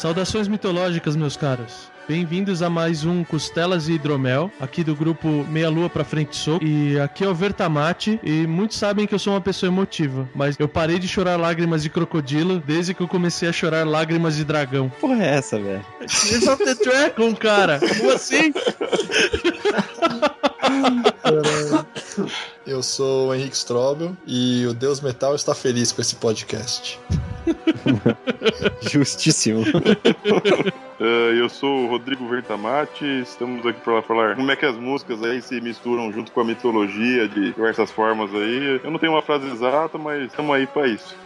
Saudações mitológicas, meus caros. Bem-vindos a mais um Costelas e Hidromel, aqui do grupo Meia Lua pra Frente Soco. E aqui é o Vertamate, e muitos sabem que eu sou uma pessoa emotiva, mas eu parei de chorar lágrimas de crocodilo desde que eu comecei a chorar lágrimas de dragão. Porra é essa, velho? Tears of the Dragon, cara! Como assim? Eu sou o Henrique Strobel e o Deus Metal está feliz com esse podcast. Justíssimo. Uh, eu sou o Rodrigo Vertamati, estamos aqui para falar como é que as músicas aí se misturam junto com a mitologia de diversas formas aí. Eu não tenho uma frase exata, mas estamos aí para isso.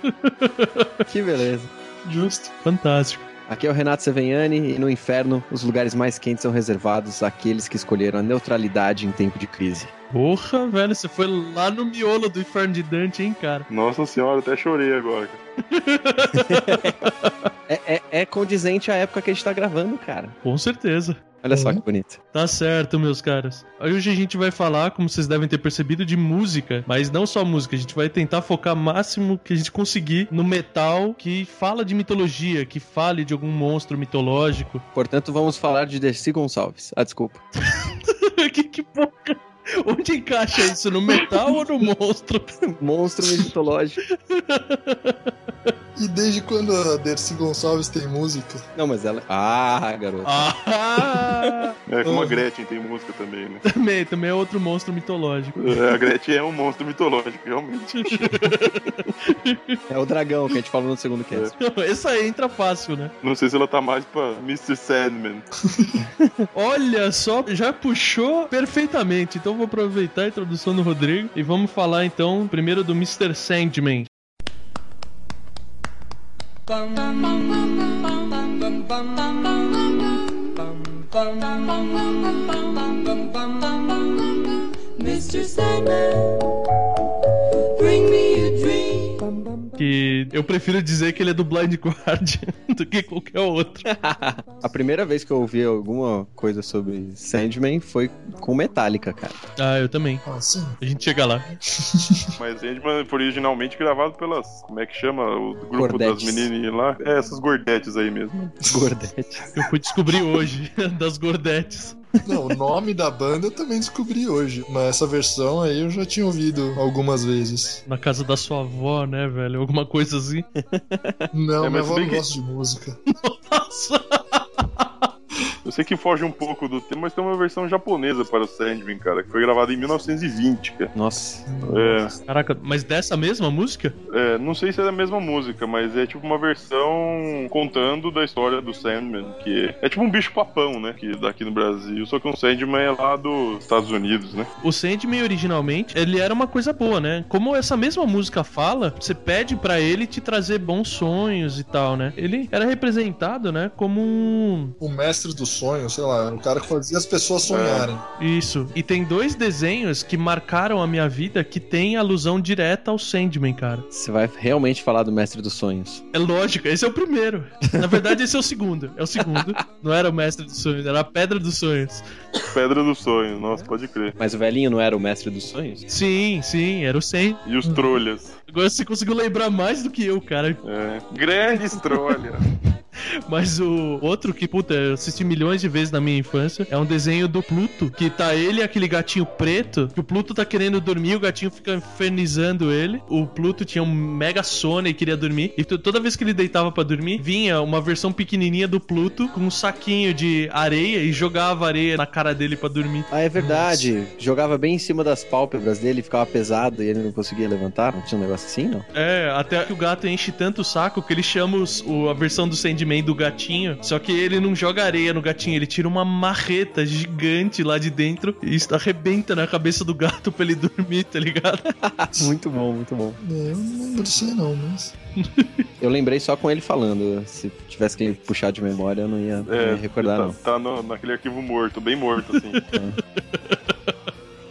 que beleza. Justo. Fantástico. Aqui é o Renato Seveniani e no inferno os lugares mais quentes são reservados àqueles que escolheram a neutralidade em tempo de crise. Porra, velho, você foi lá no miolo do inferno de Dante, hein, cara? Nossa senhora, até chorei agora. é, é, é condizente à época que a gente tá gravando, cara. Com certeza. Olha só que bonito. Tá certo, meus caras. Hoje a gente vai falar, como vocês devem ter percebido, de música, mas não só música. A gente vai tentar focar máximo que a gente conseguir no metal que fala de mitologia, que fale de algum monstro mitológico. Portanto, vamos falar de Dercy Gonçalves. Ah, desculpa. que, que porra. Onde encaixa isso? No metal ou no monstro? monstro mitológico. E desde quando a Dercy Gonçalves tem música? Não, mas ela. Ah, garoto. Ah! É como a Gretchen tem música também, né? Também, também é outro monstro mitológico. É, a Gretchen é um monstro mitológico, realmente. é o dragão que a gente falou no segundo cast. É. Essa aí entra fácil, né? Não sei se ela tá mais pra Mr. Sandman. Olha só, já puxou perfeitamente. Então vou aproveitar a introdução do Rodrigo e vamos falar então primeiro do Mr. Sandman. Mr. Sandman, que eu prefiro dizer que ele é do Blind Guardian do que qualquer outro. a primeira vez que eu ouvi alguma coisa sobre Sandman foi com Metallica, cara. Ah, eu também. Ah, sim. A gente chega lá. Mas Sandman foi originalmente gravado pelas. Como é que chama? O grupo gordetes. das menininhas lá? É, essas gordetes aí mesmo. Gordetes. Eu fui descobrir hoje das gordetes. Não, o nome da banda eu também descobri hoje, mas essa versão aí eu já tinha ouvido algumas vezes. Na casa da sua avó, né, velho? Alguma coisa assim. Não, é, minha avó não que... gosta de música. Nossa! Eu sei que foge um pouco do tema, mas tem uma versão japonesa para o Sandman, cara, que foi gravada em 1920, cara. Nossa. É. Caraca, mas dessa mesma música? É, não sei se é da mesma música, mas é tipo uma versão contando da história do Sandman, que é, é tipo um bicho papão, né, que daqui no Brasil, só que o Sandman é lá dos Estados Unidos, né? O Sandman originalmente, ele era uma coisa boa, né? Como essa mesma música fala, você pede para ele te trazer bons sonhos e tal, né? Ele era representado, né, como um... o mestre dos sonho, sei lá, o cara que fazia as pessoas sonharem. É. Isso. E tem dois desenhos que marcaram a minha vida que tem alusão direta ao Sandman, cara. Você vai realmente falar do Mestre dos Sonhos? É lógico, esse é o primeiro. Na verdade, esse é o segundo. É o segundo. Não era o Mestre dos Sonhos, era a Pedra dos Sonhos. Pedra dos Sonhos, nossa, pode crer. Mas o velhinho não era o Mestre dos Sonhos? Sim, sim, era o Sandman. E os trolhas. Agora você conseguiu lembrar mais do que eu, cara. É. Grandes trolhas. Mas o outro que, puta, eu assisti milhões de vezes na minha infância é um desenho do Pluto, que tá ele e aquele gatinho preto, que o Pluto tá querendo dormir, o gatinho fica infernizando ele. O Pluto tinha um mega sono e queria dormir. E toda vez que ele deitava para dormir, vinha uma versão pequenininha do Pluto com um saquinho de areia e jogava areia na cara dele para dormir. Ah, é verdade. Nossa. Jogava bem em cima das pálpebras dele, ficava pesado e ele não conseguia levantar. Não tinha um negócio assim, não? É, até que o gato enche tanto o saco que ele chama os, o, a versão do Sandman do gatinho. Só que ele não joga areia no gatinho, ele tira uma marreta gigante lá de dentro e arrebenta na cabeça do gato pra ele dormir, tá ligado? muito bom, muito bom. É, eu não lembro disso aí não, mas. Eu lembrei só com ele falando. Se tivesse que puxar de memória, eu não ia, não ia recordar, tá, não. Tá no- naquele arquivo morto, bem morto, assim.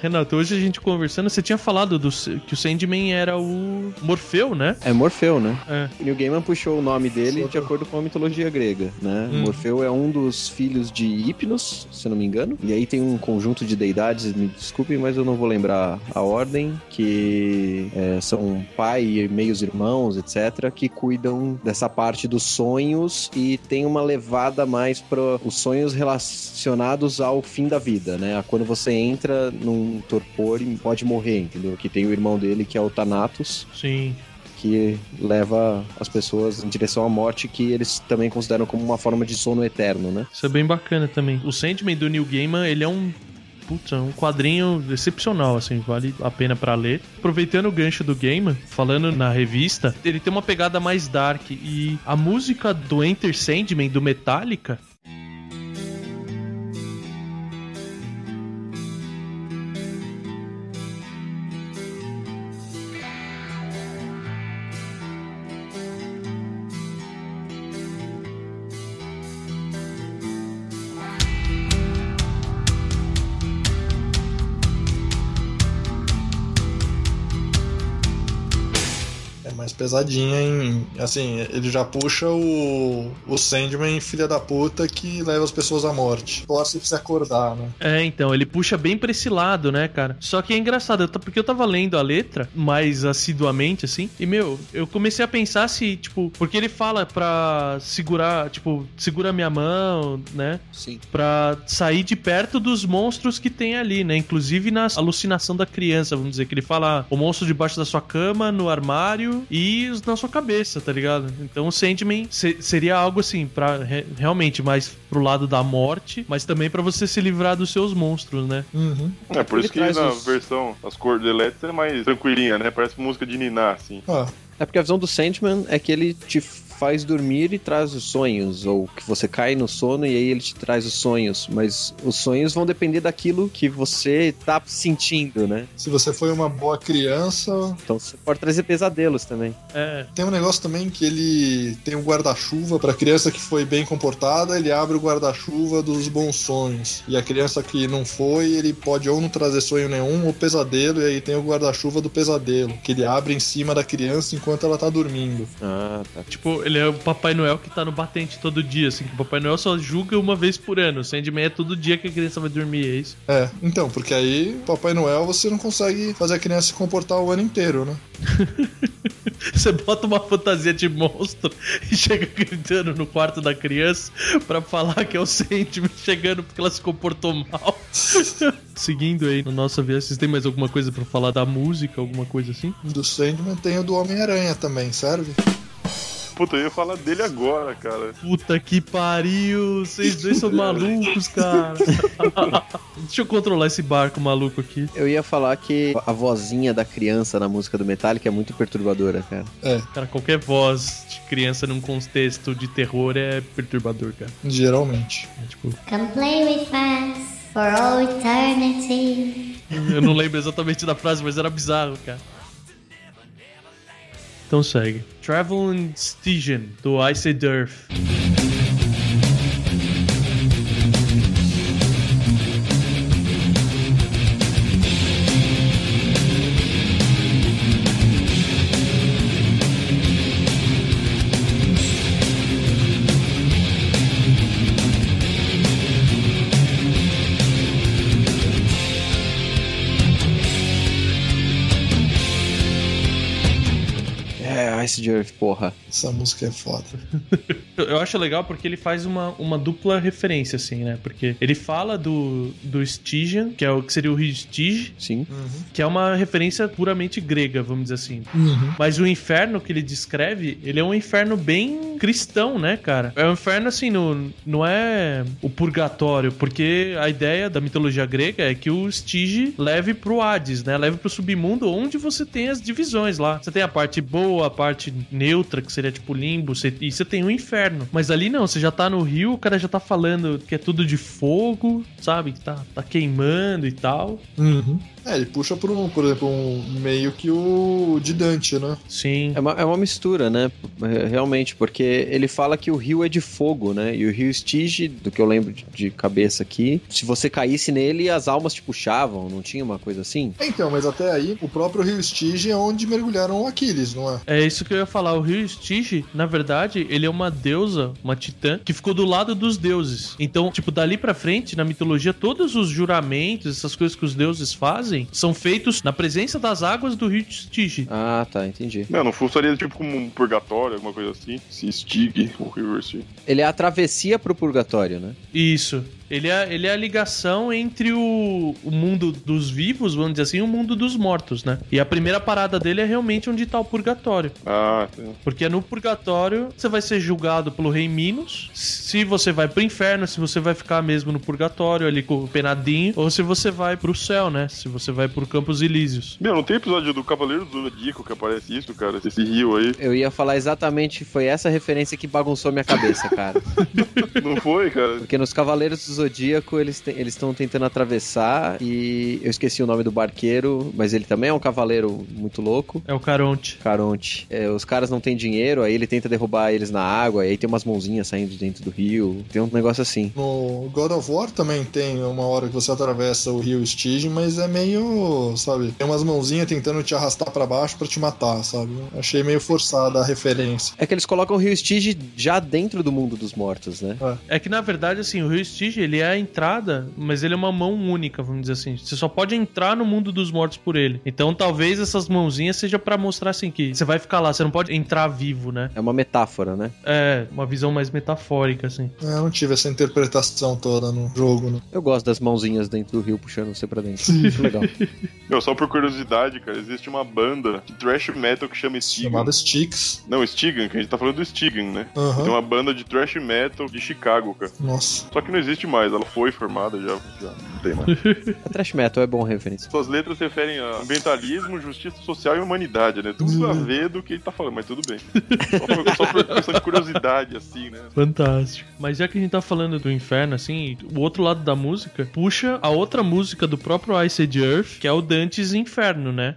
Renato, hoje a gente conversando, você tinha falado do, que o Sandman era o Morfeu, né? É Morfeu, né? É. O Neil Gaiman puxou o nome dele de acordo com a mitologia grega, né? Hum. Morfeu é um dos filhos de Hipnos, se eu não me engano. E aí tem um conjunto de deidades, me desculpem, mas eu não vou lembrar a ordem, que é, são pai e meios irmãos, etc., que cuidam dessa parte dos sonhos e tem uma levada mais para os sonhos relacionados ao fim da vida, né? Quando você entra num torpor e pode morrer, entendeu? Que tem o irmão dele, que é o Thanatos, Sim. que leva as pessoas em direção à morte, que eles também consideram como uma forma de sono eterno, né? Isso é bem bacana também. O Sandman do Neil Gaiman, ele é um. Putz, é um quadrinho excepcional, assim, vale a pena pra ler. Aproveitando o gancho do Gaiman, falando na revista, ele tem uma pegada mais dark. E a música do Enter Sandman, do Metallica, pesadinha em. Assim, ele já puxa o. O Sandman, filha da puta, que leva as pessoas à morte. Torce pra se acordar, né? É, então, ele puxa bem pra esse lado, né, cara? Só que é engraçado, porque eu tava lendo a letra mais assiduamente, assim, e, meu, eu comecei a pensar se, tipo, porque ele fala pra segurar, tipo, segura minha mão, né? Sim. Pra sair de perto dos monstros que tem ali, né? Inclusive na alucinação da criança, vamos dizer, que ele fala o monstro debaixo da sua cama, no armário e na sua cabeça, tá ligado? Então o Sandman se- seria algo assim, pra re- realmente mais pro lado da morte, mas também pra você se livrar dos seus monstros, né? Uhum. É por Ele isso que na os- versão, as cores elétricas é mais tranquilinha, né? Parece música de Niná, assim. Ah, É porque a visão do Sandman é que ele te faz dormir e traz os sonhos, ou que você cai no sono e aí ele te traz os sonhos, mas os sonhos vão depender daquilo que você tá sentindo, né? se você foi uma boa criança. Então você pode trazer pesadelos também. É, Tem um negócio também que ele tem um guarda-chuva pra criança que foi bem comportada, ele abre o guarda-chuva dos bons sonhos. E a criança que não foi, ele pode ou não trazer sonho nenhum ou pesadelo, e aí tem o guarda-chuva do pesadelo, que ele abre em cima da criança enquanto ela tá dormindo. Ah, tá. tipo, ele é o Papai Noel que tá no batente todo dia, assim, que o Papai Noel só julga uma vez por ano. O Sandman é todo dia que a criança vai dormir, é isso? É, então, porque aí, Papai Noel, você não consegue fazer a criança se comportar o ano inteiro, né? Você bota uma fantasia de monstro e chega gritando no quarto da criança pra falar que é o Sandman chegando porque ela se comportou mal. Seguindo aí na nossa vida, vocês têm mais alguma coisa pra falar da música, alguma coisa assim? Do Sandman tem o do Homem-Aranha também, serve? Puta, eu ia falar dele agora, cara. Puta que pariu, vocês dois são malucos, cara. Deixa eu controlar esse barco maluco aqui. Eu ia falar que a vozinha da criança na música do Metallica é muito perturbadora, cara. É, Cara, qualquer voz de criança num contexto de terror é perturbador, cara. geralmente. É, tipo, Come play with us for all eternity. eu não lembro exatamente da frase, mas era bizarro, cara. Então segue. Traveling Stygian, do Iced Earth. Ice Earth, porra. Essa música é foda. Eu- acho legal porque ele faz uma, uma dupla referência, assim, né? Porque ele fala do, do Stygian, que é o que seria o rio Stygia, Sim. que é uma referência puramente grega, vamos dizer assim. Uhum. Mas o inferno que ele descreve, ele é um inferno bem cristão, né, cara? É um inferno assim, no, não é o purgatório, porque a ideia da mitologia grega é que o Stygia leve pro Hades, né? Leve pro submundo, onde você tem as divisões lá. Você tem a parte boa, a parte neutra, que seria tipo limbo, você- e você tem o inferno. Mas ali não, você já tá no rio, o cara já tá falando que é tudo de fogo, sabe? Que tá, tá queimando e tal. Uhum. É, ele puxa por um, por exemplo, um meio que o de Dante, né? Sim. É uma, é uma mistura, né? É, Realmente, porque ele fala que o rio é de fogo, né? E o rio Stige, do que eu lembro de, de cabeça aqui, se você caísse nele, as almas te puxavam, não tinha uma coisa assim? Então, mas até aí, o próprio rio Stige é onde mergulharam o Aquiles, não é? É isso que eu ia falar. O rio Stygia, na verdade, ele é uma deusa, uma titã, que ficou do lado dos deuses. Então, tipo, dali pra frente, na mitologia, todos os juramentos, essas coisas que os deuses fazem, são feitos na presença das águas do rio Stygia. Ah, tá, entendi. Não, não funcionaria tipo como um purgatório, alguma coisa assim. Se estigue o River. Ele é a travessia pro purgatório, né? Isso. Ele é, ele é a ligação entre o, o mundo dos vivos, vamos dizer assim, e o mundo dos mortos, né? E a primeira parada dele é realmente onde tá o purgatório. Ah, tá. Porque no purgatório você vai ser julgado pelo rei Minos, se você vai pro inferno, se você vai ficar mesmo no purgatório ali com o penadinho, ou se você vai pro céu, né? Se você vai pro Campos Elíseos. Meu, não tem episódio do Cavaleiro do Zodíaco que aparece isso, cara? Esse rio aí. Eu ia falar exatamente, foi essa referência que bagunçou minha cabeça, cara. Não foi, cara? Porque nos Cavaleiros do Zodíaco eles te- eles estão tentando atravessar e eu esqueci o nome do barqueiro, mas ele também é um cavaleiro muito louco. É o Caronte. Caronte. É, os caras não têm dinheiro, aí ele tenta derrubar eles na água, aí tem umas mãozinhas saindo de dentro do rio. Tem um negócio assim. No God of War também tem uma hora que você atravessa o rio Stygian, mas é meio, sabe, tem umas mãozinhas tentando te arrastar pra baixo pra te matar, sabe? Achei meio forçada a referência. É que eles colocam o rio Stige já dentro do mundo dos mortos, né? É que na verdade, assim, o rio Stygia, ele é a entrada, mas ele é uma mão única, vamos dizer assim. Você só pode entrar no mundo dos mortos por ele. Então talvez essas mãozinhas seja pra mostrar assim que você vai ficar lá, você não pode entrar vivo, né? É uma metáfora, né? É, uma visão mais metafórica, assim. É, Eu não tive essa interpretação toda no jogo, né? Eu gosto das mãozinhas dentro do rio puxando você pra dentro. Acho legal. Meu, só por curiosidade, cara, existe uma banda de thrash metal que chama Stigan. Chamada Styx. Não, Stigan, que a gente tá falando do Stigan, né? Aham. Tem uma banda de thrash metal de Chicago, cara. Nossa. Só que não existe mais, ela foi formada já, já não tem mais. A trash metal é bom referência. Suas letras referem a ambientalismo, justiça social e humanidade, né? Tudo a ver do que ele tá falando, mas tudo bem. Só por, só por questão de curiosidade, assim, né? Fantástico. Mas já que a gente tá falando do inferno, assim, o outro lado da música puxa a outra música do próprio Ice Age Earth, que é o Dante's Inferno, né?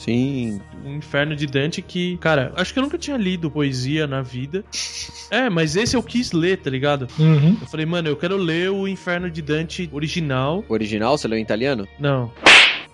Sim. O Inferno de Dante que, cara, acho que eu nunca tinha lido poesia na vida. É, mas esse eu quis ler, tá ligado? Uhum. Eu falei, mano, eu quero ler o Inferno de Dante original. O original, você leu em italiano? Não.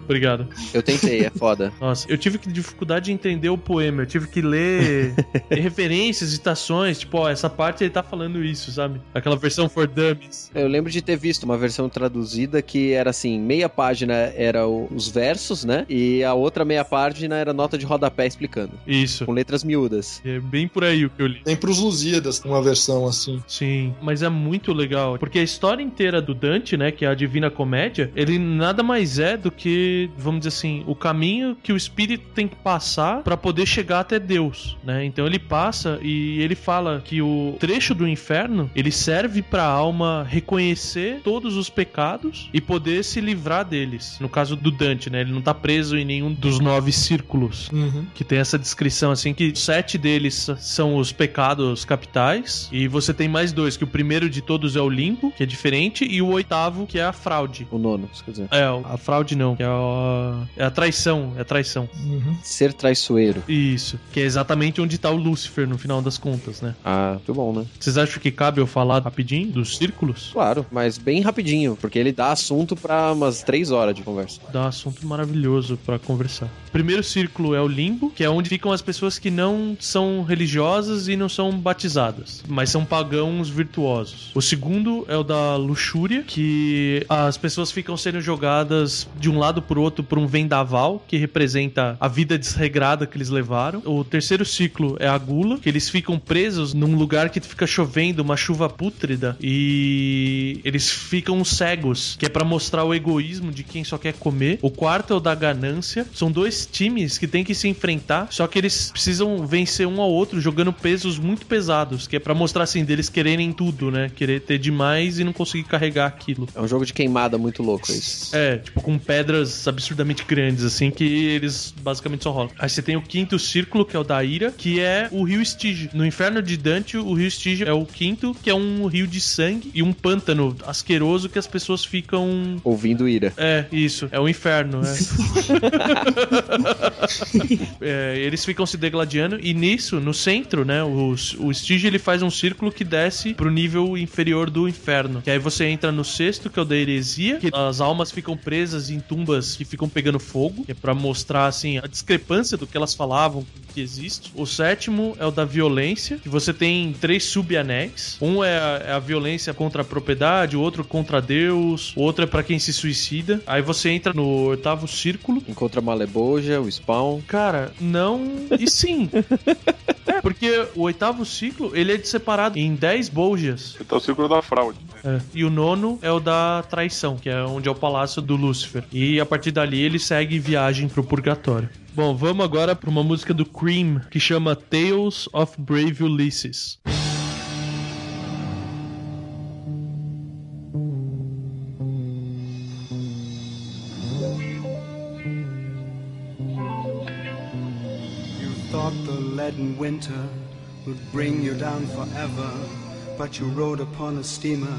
Obrigado. Eu tentei, é foda. Nossa, eu tive dificuldade de entender o poema. Eu tive que ler referências, citações. Tipo, ó, essa parte ele tá falando isso, sabe? Aquela versão for dummies. Eu lembro de ter visto uma versão traduzida que era assim, meia página era o- os versos, né? E a outra meia página era nota de rodapé explicando. Isso. Com letras miúdas. É bem por aí o que eu li. Tem pros Lusíadas uma versão assim. Sim, mas é muito legal. Porque a história inteira do Dante, né, que é a Divina Comédia, ele nada mais é do que, vamos dizer assim, o caminho que o espírito tem que passar pra poder chegar até Deus, né? Então ele passa e ele fala que o trecho do inferno, ele serve pra alma reconhecer todos os pecados e poder se livrar deles. No caso do Dante, né, ele não tá preso em nenhum dos nove círculos Uhum. que tem essa descrição assim que sete deles são os pecados capitais e você tem mais dois que o primeiro de todos é o limpo que é diferente e o oitavo que é a fraude O nono, quer dizer. é a fraude não que é a, é a traição é a traição Uhum. Ser traiçoeiro. isso que é exatamente onde tá o Lúcifer no final das contas né Ah, muito bom, né? vocês acham que cabe eu falar rapidinho dos círculos Claro, mas bem rapidinho, porque ele dá assunto pra umas três horas de conversa. dá um assunto maravilhoso pra conversar. O primeiro círculo é o limbo, que é onde ficam as pessoas que não são religiosas e não são batizadas, mas são pagãos virtuosos. O segundo é o da luxúria, que as pessoas ficam sendo jogadas de um lado por outro por um vendaval, que representa a vida desregrada que eles levaram. O terceiro ciclo é a gula, que eles ficam presos num lugar que fica chovendo, uma chuva pútrida, e eles ficam cegos, que é para mostrar o egoísmo de quem só quer comer. O quarto é o da ganância. São dois times que tem que se enfrentar, só que eles precisam vencer um ao outro jogando pesos muito pesados, que é para mostrar assim deles quererem tudo, né? Querer ter demais e não conseguir carregar aquilo. É um jogo de queimada muito louco isso. É, tipo, com pedras absurdamente grandes, assim, que eles basicamente só rolam. Aí você tem o quinto círculo, que é o da ira, que é o rio Estige. No inferno de Dante, o rio Estige é o quinto, que é um rio de sangue e um pântano asqueroso que as pessoas ficam. Ouvindo ira. É, isso. É o inferno, é. É, eles ficam se degladiando e nisso, no centro, né, o, o Stige ele faz um círculo que desce pro nível inferior do inferno. Que aí você entra no sexto, que é o da heresia, que as almas ficam presas em tumbas que ficam pegando fogo, que é pra mostrar, assim, a discrepância do que elas falavam que existe. O sétimo é o da violência, que você tem três subanéis. Um é a, é a violência contra a propriedade, o outro contra Deus, o outro é para quem se suicida. Aí você entra no oitavo círculo. Encontra a Maleboja, o Spawn. Cara, não e sim. É, porque o oitavo ciclo, ele é separado em 10 boljas. Então o círculo da fraude. É. E o nono é o da traição, que é onde é o palácio do Lúcifer. E a partir dali ele segue viagem pro purgatório. Bom, vamos agora para uma música do Cream que chama Tales of Brave Ulysses. You thought the leaden winter would bring you down forever, but you rode upon a steamer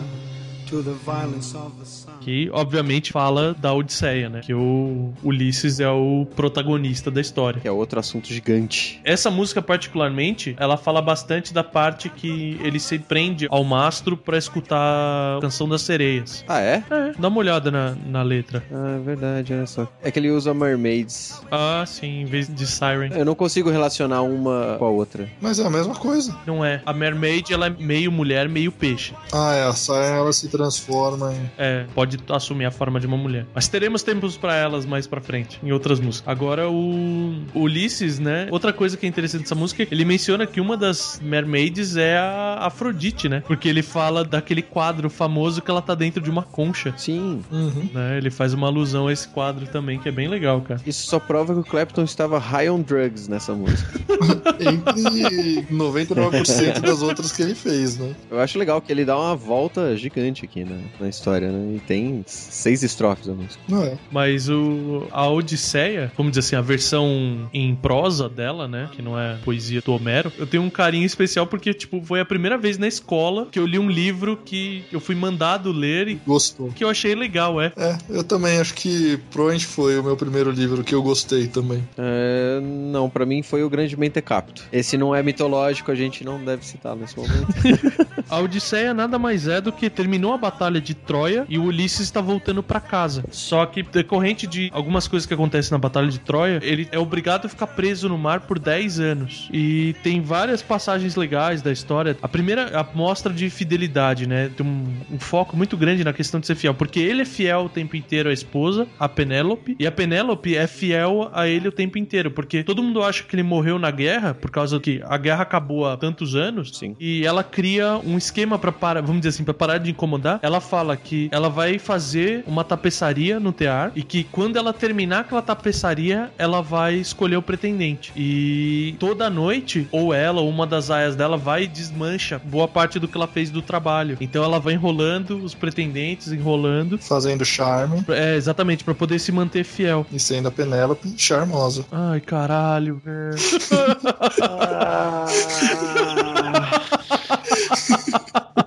to the violence of the sun. Que, obviamente, fala da Odisseia, né? Que o Ulisses é o protagonista da história. Que é outro assunto gigante. Essa música, particularmente, ela fala bastante da parte que ele se prende ao mastro pra escutar a canção das sereias. Ah, é? É, dá uma olhada na, na letra. Ah, é verdade, olha só. É que ele usa mermaids. Ah, sim, em vez de Siren. Eu não consigo relacionar uma com a outra. Mas é a mesma coisa. Não é. A Mermaid, ela é meio mulher, meio peixe. Ah, é. A saia ela se transforma em. É, pode assumir a forma de uma mulher. Mas teremos tempos pra elas mais pra frente, em outras músicas. Agora, o o Ulisses, né? Outra coisa que é interessante dessa música, ele menciona que uma das mermaids é a Afrodite, né? Porque ele fala daquele quadro famoso que ela tá dentro de uma concha. Sim. Uhum. Né? Ele faz uma alusão a esse quadro também, que é bem legal, cara. Isso só prova que o Clapton estava high on drugs nessa música. Entre 99% das outras que ele fez, né? Eu acho legal que ele dá uma volta gigante aqui na, na história, né? E tem seis estrofes a música. Não é. Mas o, a Odisseia, vamos dizer assim, a versão em prosa dela, né? Que não é poesia do Homero, eu tenho um carinho especial porque, tipo, foi a primeira vez na escola que eu li um livro que eu fui mandado ler e Gostou. que eu achei legal, é. É, eu também acho que provavelmente foi o meu primeiro livro que eu gostei também. É, não, pra mim foi o Grande Mentecapto. Esse não é mitológico, a gente não deve citar nesse momento. A Odisseia nada mais é do que terminou a batalha de Troia e o Ulisses está voltando pra casa. Só que decorrente de algumas coisas que acontecem na batalha de Troia, ele é obrigado a ficar preso no mar por 10 anos. E tem várias passagens legais da história. A primeira é a mostra de fidelidade, né? Tem um, um foco muito grande na questão de ser fiel, porque ele é fiel o tempo inteiro à esposa, a Penélope, e a Penélope é fiel a ele o tempo inteiro, porque todo mundo acha que ele morreu na guerra por causa que a guerra acabou há tantos anos. Sim. E ela cria um esquema para parar, vamos dizer assim, para parar de incomodar. Ela fala que ela vai fazer uma tapeçaria no tear e que quando ela terminar aquela tapeçaria, ela vai escolher o pretendente. E toda noite, ou ela, ou uma das aias dela vai e desmancha boa parte do que ela fez do trabalho. Então ela vai enrolando os pretendentes, enrolando. Fazendo charme É, exatamente, para poder se manter fiel. e sendo a Penélope charmosa. Ai, caralho, velho.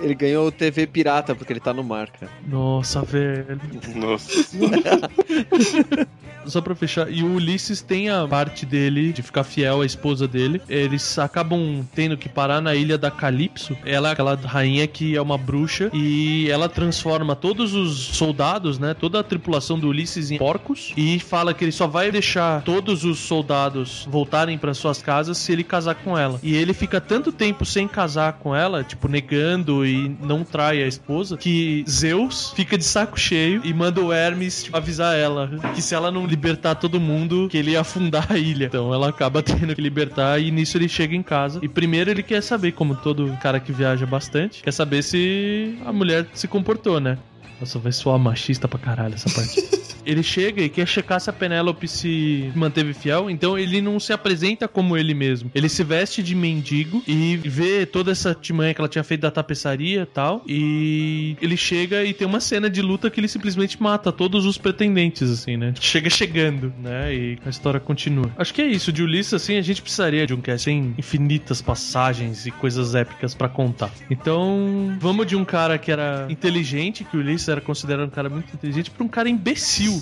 Ele ganhou o TV pirata porque ele tá no mar, cara. Nossa, velho. Nossa. só pra fechar, e o Ulisses tem a parte dele de ficar fiel à esposa dele. Eles acabam tendo que parar na ilha da Calypso. Ela é aquela rainha que é uma bruxa e ela transforma todos os soldados, né? Toda a tripulação do Ulisses em porcos e fala que ele só vai deixar todos os soldados voltarem para suas casas se ele casar com ela. E ele fica tanto tempo sem casar com ela, tipo, negando e não trai a esposa, que Zeus fica de saco cheio e manda o Hermes tipo, avisar ela que se ela não libertar todo mundo, que ele ia afundar a ilha. Então ela acaba tendo que libertar e nisso ele chega em casa. E primeiro ele quer saber, como todo cara que viaja bastante, quer saber se a mulher se comportou, né? Nossa, vai soar machista pra caralho essa parte. ele chega e quer checar se a Penélope se manteve fiel, então ele não se apresenta como ele mesmo. Ele se veste de mendigo e vê toda essa timanha que ela tinha feito da tapeçaria e tal. E ele chega e tem uma cena de luta que ele simplesmente mata todos os pretendentes, assim, né? Chega chegando, né? E a história continua. Acho que é isso. De Ulisses, assim, a gente precisaria de um cast. Tem infinitas passagens e coisas épicas pra contar. Então, vamos de um cara que era inteligente, que o Ulisses era considerado um cara muito inteligente, pra um cara imbecil.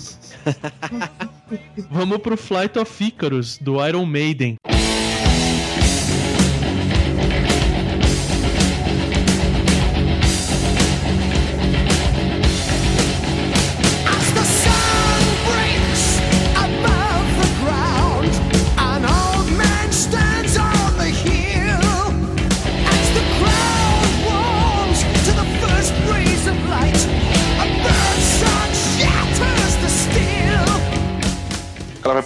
Vamos pro Flight of Icarus, do Iron Maiden.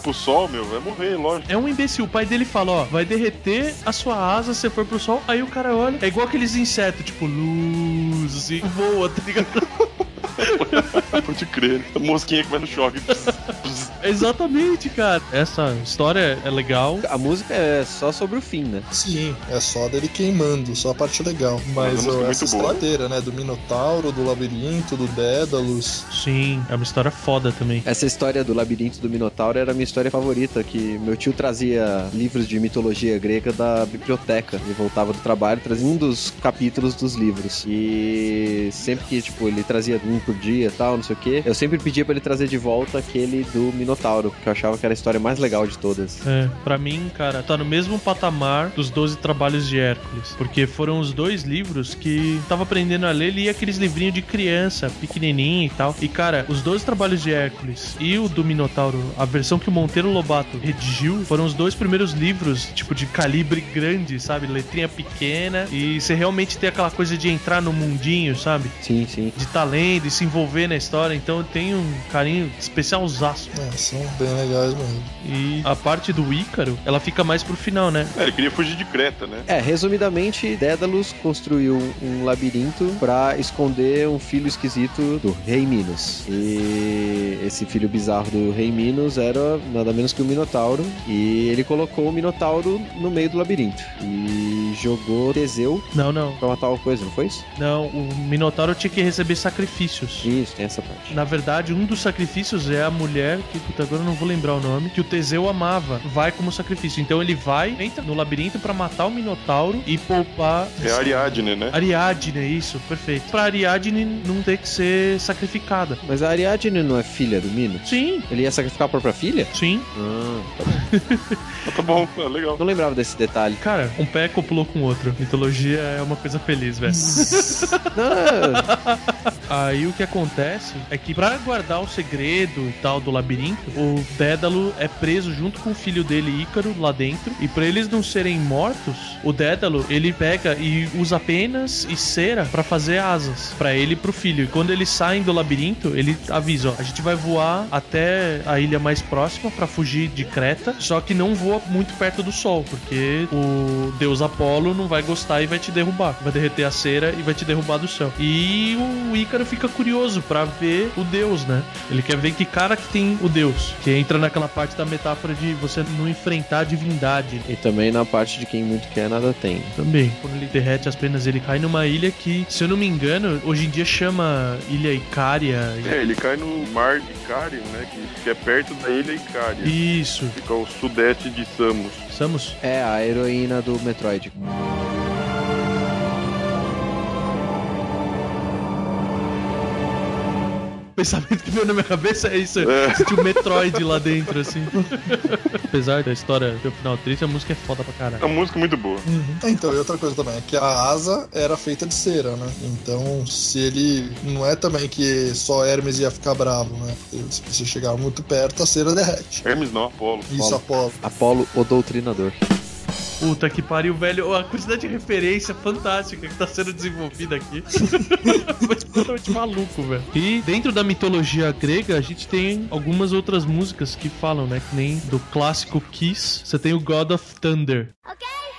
Pro sol, meu, vai morrer, lógico. É um imbecil. O pai dele fala, ó, vai derreter a sua asa se você for pro sol. Aí o cara olha, é igual aqueles insetos, tipo, luz, assim, voa, tá ligado? Pode crer. A mosquinha que vai no choque. Exatamente, cara. Essa história é legal. A música é só sobre o fim, né? Sim, é só dele queimando, só a parte legal. Mas ó, é essa estradeira, né? Do Minotauro, do Labirinto, do Dédalus. Sim, é uma história foda também. Essa história do labirinto do Minotauro era a minha história favorita, que meu tio trazia livros de mitologia grega da biblioteca. Ele voltava do trabalho, trazia um dos capítulos dos livros. E sempre que, tipo, ele trazia um por dia e tal, não sei o quê, eu sempre pedia pra ele trazer de volta aquele do Minotauro, porque eu achava que era a história mais legal de todas. É, pra mim, cara, tá no mesmo patamar dos 12 trabalhos de Hércules. Porque foram os dois livros que tava aprendendo a ler, lia aqueles livrinhos de criança, pequenininho e tal. E, cara, os 12 trabalhos de Hércules e o do Minotauro, a versão que o Monteiro Lobato redigiu, foram os dois primeiros livros, tipo, de calibre grande, sabe? Letrinha pequena. E você realmente tem aquela coisa de entrar no mundinho, sabe? Sim, sim. De tá lendo e se envolver na história. Então eu tenho um carinho especialzaço. É, são bem legais mesmo. E a parte do Ícaro, ela fica mais pro final, né? É, ele queria fugir de Creta, né? É, resumidamente, Dédalus construiu um labirinto pra esconder um filho esquisito do Rei Minos. E esse filho bizarro do Rei Minos era nada menos que o Minotauro. E ele colocou o Minotauro no meio do labirinto. E jogou Teseu Não, não. pra matar uma coisa, não foi isso? Não, o Minotauro tinha que receber sacrifícios. Isso, tem essa parte. Na verdade, um dos sacrifícios é a mulher, que puta, agora eu não vou lembrar o nome, que o Teseu amava. Vai como sacrifício. Então ele vai, entra no labirinto pra matar o Minotauro e poupar. É a Ariadne, né? Ariadne, isso, perfeito. Pra Ariadne não ter que ser sacrificada. Mas a Ariadne não é filha do Minos? Sim, Ele ia sacrificar a própria filha? sim. Ah, tá bom, ah, legal. não lembrava desse detalhe. Cara, um pé copulou com o outro. Mitologia é uma coisa feliz, velho. Não, Aí o que acontece é que pra guardar o segredo e tal do labirinto, o Dédalo é preso junto com o filho dele Ícaro lá dentro. E pra eles não serem mortos, o Dédalo ele pega e usa penas e cera pra fazer asas pra ele e pro filho. E quando eles saem do labirinto, ele avisa, ó, a gente vai voar até a ilha mais próxima pra fugir de Creta, só que não voa muito perto do sol, porque o deus Apolo não vai gostar e vai te derrubar. Vai derreter a cera e vai te derrubar do céu. E o Ícaro fica curioso pra ver o deus, né? Ele quer ver que cara que tem o deus, que entra naquela parte da metáfora de você não enfrentar a divindade. E também na parte de quem muito quer, nada tem. Também. Quando ele derrete as penas, ele cai numa ilha que, se eu não me engano, hoje em dia chama Ilha Icária. É, ele cai no mar de Icário, né? Que, que é perto da ilha Icária. Isso. Fica ao sudeste de Samos. Samus? É a heroína do Metroid. Pensamento que veio na minha cabeça é isso. É. Senti o Metroid lá dentro, assim. Apesar da história ter o final triste, a música é foda pra É caralho. uma música muito boa. Então, e outra coisa também, é que a asa era feita de cera, né? Então, se ele. Não é também que só Hermes ia ficar bravo, né? Se você chegar muito perto, a cera derrete. Hermes não, Apolo. Isso, Apolo. Apolo, o doutrinador. Puta que pariu, velho. A quantidade de referência fantástica que tá sendo desenvolvida aqui. Mas totalmente maluco, velho. E dentro da mitologia grega, a gente tem algumas outras músicas que falam, né? Que nem do clássico Kiss. Você tem o God of Thunder. Yeah,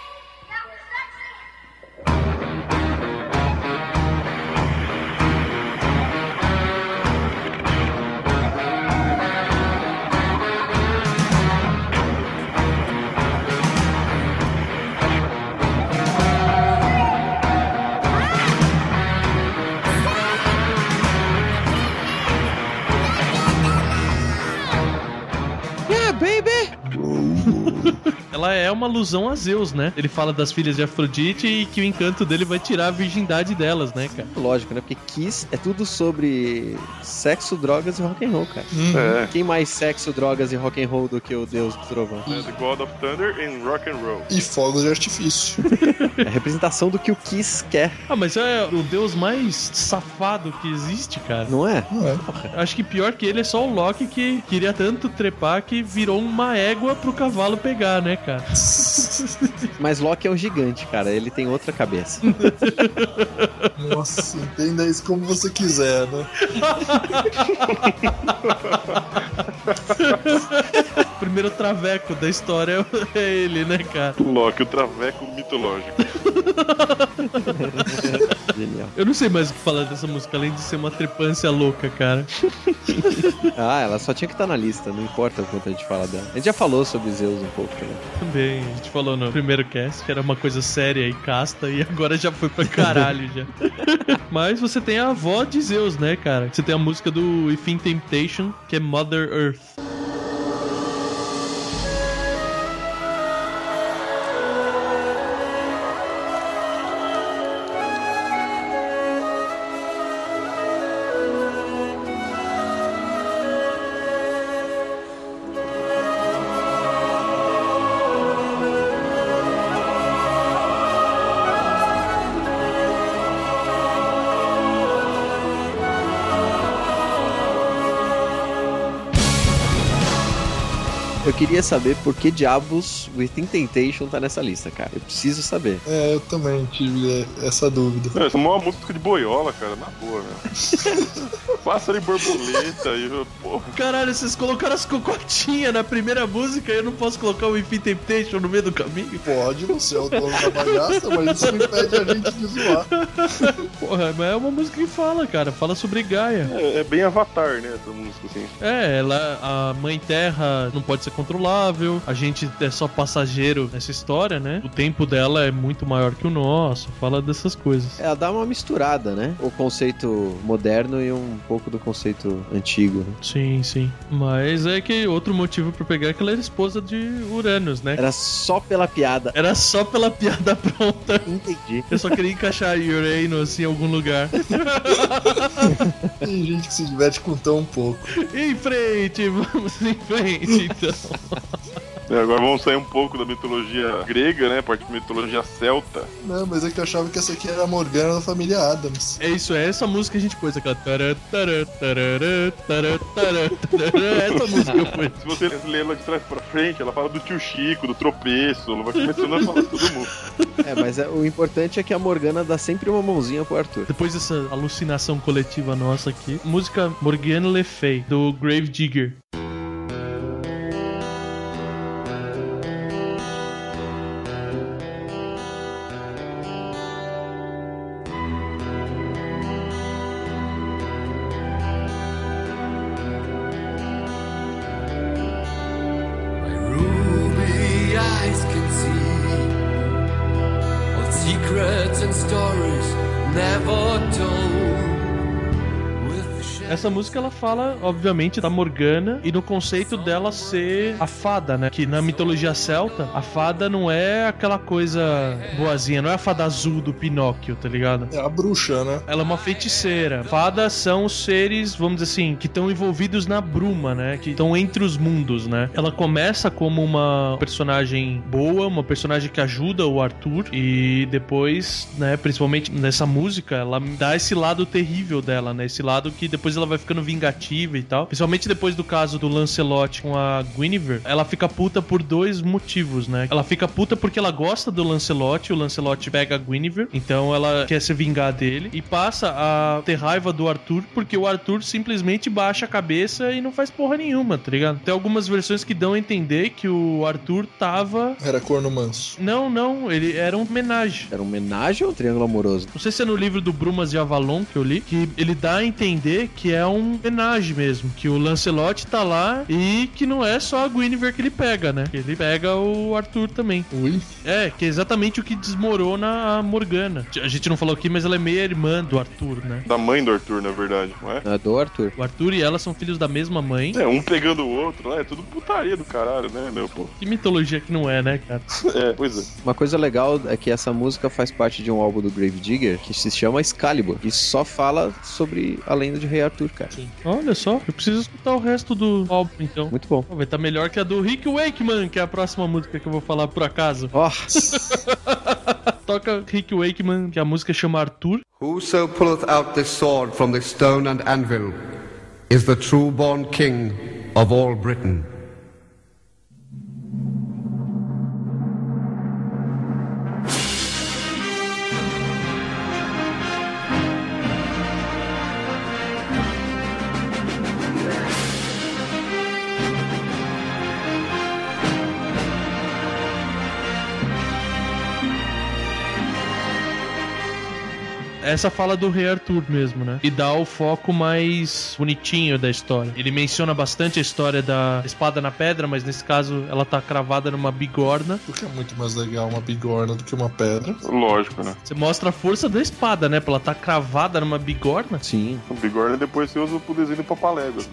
Ela é uma alusão a Zeus, né? Ele fala das filhas de Afrodite e que o encanto dele vai tirar a virgindade delas, né, cara? Lógico, né? Porque Kiss é tudo sobre sexo, drogas e rock and roll, cara. É. Quem mais sexo, drogas e rock and roll do que o Deus do Trovão? É The God of Thunder and Rock and Roll. E fogos de artifício. É a representação do que o Kiss quer, Ah, mas é o deus mais safado que existe, cara. não é? Não é? Acho que pior que ele é só o Loki que queria tanto trepar que virou uma égua pro cavalo pegar, né, cara? Mas Loki é um gigante, cara. Ele tem outra cabeça. Nossa, entenda isso como você quiser, né? O primeiro traveco da história é ele, né, cara? Loki, o traveco mitológico. Genial. Eu não sei mais o que falar dessa música, além de ser uma trepância louca, cara. Ah, ela só tinha que estar na lista, não importa o quanto a gente fala dela. A gente já falou sobre Zeus um pouco, né? Também, a gente falou no primeiro cast que era uma coisa séria e casta, e agora já foi pra caralho já. Mas você tem a avó de Zeus, né, cara? Você tem a música do If in Temptation, que é Mother Earth. Queria saber por que diabos Within Temptation tá nessa lista, cara. Eu preciso saber. É, eu também tive é, essa dúvida. Não, essa é uma música de boiola, cara, na boa, velho. Pássaro e borboleta e. Porra. Caralho, vocês colocaram as cocotinhas na primeira música e eu não posso colocar o If in Temptation no meio do caminho? Pode, você é o dono da bagaça, mas isso não impede a gente de zoar. Porra, mas é uma música que fala, cara. Fala sobre Gaia. É, é bem avatar, né, essa música, assim. É, ela, a mãe terra não pode ser a gente é só passageiro nessa história, né? O tempo dela é muito maior que o nosso, fala dessas coisas. Ela dá uma misturada, né? O conceito moderno e um pouco do conceito antigo, né? Sim, sim. Mas é que outro motivo pra pegar é que ela era esposa de Uranus, né? Era só pela piada. Era só pela piada pronta. Entendi. Eu só queria encaixar Uranus em algum lugar. Tem gente que se diverte com tão pouco. em frente, vamos em frente, então. É, agora vamos sair um pouco da mitologia grega, né? Parte da mitologia celta. Não, mas é que eu achava que essa aqui era a Morgana da família Adams. É isso, é essa música que a gente pôs, aquela. tará, tará, tará, tará, tará, Essa música eu pus. Se você ler ela de trás pra frente, ela fala do tio Chico, do tropeço, ela vai começando a falar de todo mundo. É, mas é- o importante é que a Morgana dá sempre uma mãozinha pro Arthur. Depois dessa alucinação coletiva nossa aqui, música Morgane Le Fay, do Grave Digger. Essa música ela fala, obviamente, da Morgana e no conceito dela ser a fada, né? Que na mitologia celta, a fada não é aquela coisa boazinha, não é a fada azul do Pinóquio, tá ligado? É a bruxa, né? Ela é uma feiticeira. Fadas são os seres, vamos dizer assim, que estão envolvidos na bruma, né? Que estão entre os mundos, né? Ela começa como uma personagem boa, uma personagem que ajuda o Arthur e depois, né, principalmente nessa música, ela dá esse lado terrível dela, né? Esse lado que depois ela vai ficando vingativa e tal. Principalmente depois do caso do Lancelot com a Guinevere, ela fica puta por dois motivos, né? Ela fica puta porque ela gosta do Lancelot, o Lancelot pega a Guinevere, então ela quer se vingar dele e passa a ter raiva do Arthur porque o Arthur simplesmente baixa a cabeça e não faz porra nenhuma, tá ligado? Tem algumas versões que dão a entender que o Arthur tava. Era corno manso. Não, não, ele era um homenagem. Era uma homenagem ou um triângulo amoroso? Não sei se é no livro do Brumas de Avalon que eu li, que ele dá a entender que é um homenagem mesmo, que o Lancelot tá lá e que não é só a Guinevere que ele pega, né? Ele pega o Arthur também. Ui. É, que é exatamente o que desmorona a Morgana. A gente não falou aqui, mas ela é meia irmã do Arthur, né? Da mãe do Arthur, na verdade, não é? É do Arthur. O Arthur e ela são filhos da mesma mãe. É, um pegando o outro, né? É tudo putaria do caralho, né, meu pô? Que mitologia que não é, né, cara? É, pois é. Uma coisa legal é que essa música faz parte de um álbum do Grave Digger que se chama Excalibur e só fala sobre a lenda de Rei Arthur, cara. Olha só, eu preciso escutar o resto do álbum, então. Muito bom. Vai estar melhor que a do Rick Wakeman, que é a próxima música que eu vou falar por acaso. Toca Rick Wakeman, que a música chama Arthur. Whoso pulleth out this sword from the stone and anvil is the true born king of all Britain. Essa fala do rei Arthur mesmo, né? E dá o foco mais bonitinho da história. Ele menciona bastante a história da espada na pedra, mas nesse caso ela tá cravada numa bigorna. Porque é muito mais legal uma bigorna do que uma pedra. Lógico, né? Você mostra a força da espada, né? Pra ela tá cravada numa bigorna. sim. O bigorna depois você usa pro desenho do Papalégua.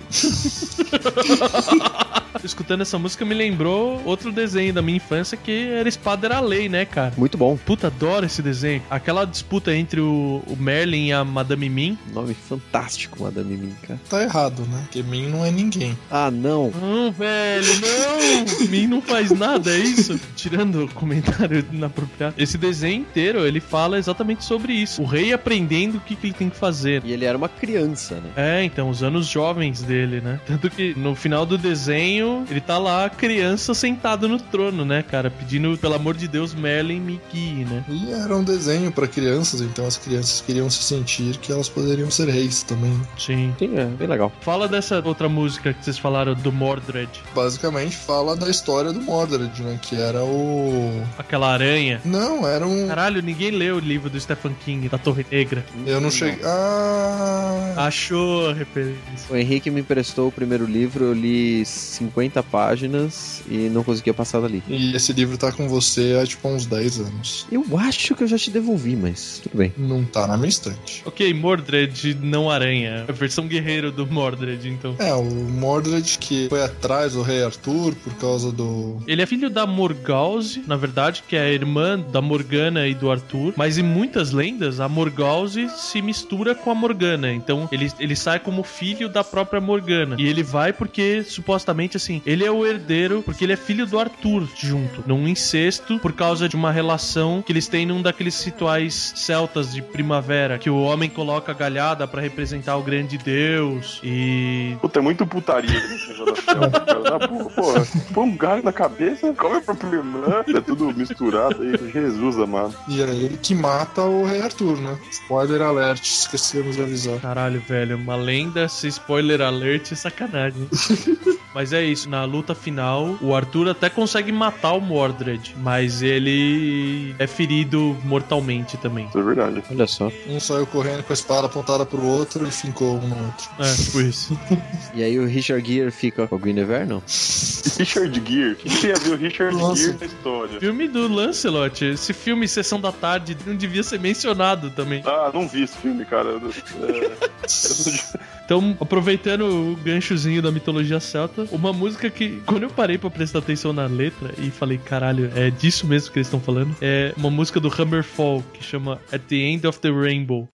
Escutando essa música me lembrou outro desenho da minha infância que era espada era lei, né, cara? Muito bom. Puta, adoro esse desenho. Aquela disputa entre o, o Merlin e a Madame Mim. Nome fantástico, Madame Mim, cara. Tá errado, né? Porque mim não é ninguém. Ah, não. Não, velho, não! Mim não faz nada, é isso? Tirando o comentário inapropriado. Esse desenho inteiro, ele fala exatamente sobre isso. O rei aprendendo o que, que ele tem que fazer. E ele era uma criança, né? É, então, os anos jovens dele, né? Tanto que no final do desenho, ele tá lá, criança, sentado no trono, né, cara? Pedindo, pelo amor de Deus, Merlin me guie, né? E era um desenho pra crianças, então as crianças queriam se sentir que elas poderiam ser reis também. Sim. Sim, é bem legal. Fala dessa outra música que vocês falaram do Mordred. Basicamente fala da história do Mordred, né? Que era o. Aquela aranha. Não, era um. Caralho, ninguém leu o livro do Stephen King, da Torre Negra. Eu não cheguei. Ah. Achou a referência. O Henrique me emprestou o primeiro livro, eu li 50 páginas e não conseguia passar dali. E esse livro tá com você há tipo uns 10 anos. Eu acho que eu já te devolvi, mas tudo bem. Não tá na minha estante. Ok, Mordred, não aranha. A versão guerreiro do Mordred, então. É, o Mordred que foi atrás do rei Arthur por causa do. Ele é filho da Morgause, na verdade, que é a irmã da Morgana e do Arthur. Mas em muitas lendas, a Morgause se mistura com a Morgana. Então ele, ele sai como filho da própria Morgana. E ele vai porque, supostamente, assim, ele é o herdeiro porque ele é filho do Arthur junto. Num incesto, por causa de uma relação que eles têm num daqueles rituais celtas de primavera. Que o homem coloca a galhada pra representar o grande deus. E Puta, é muito putaria esse negócio da selva, cara. Na boa, porra. Põe um galho na cabeça, come a própria irmã. É tudo misturado aí. Jesus amado. E é ele que mata o rei Arthur, né? Spoiler alert, esquecemos de avisar. Caralho, velho, uma lenda, se spoiler alert, é sacanagem. Mas é isso, na luta final, o Arthur até consegue matar o Mordred, mas ele é ferido mortalmente também. Isso é verdade. Olha só. Um saiu correndo com a espada apontada pro outro e fincou um no outro. É, tipo isso. E aí o Richard Gere fica com a Guinevere, não? Richard Gere. O que tem a ver o Richard Nossa. Gere na história? filme do Lancelot, esse filme Sessão da Tarde não devia ser mencionado também. Ah, não vi esse filme, cara. É, Então, aproveitando o ganchozinho da mitologia celta, uma música que, quando eu parei pra prestar atenção na letra e falei, caralho, é disso mesmo que eles estão falando, é uma música do Hammerfall que chama At the End of the Rainbow.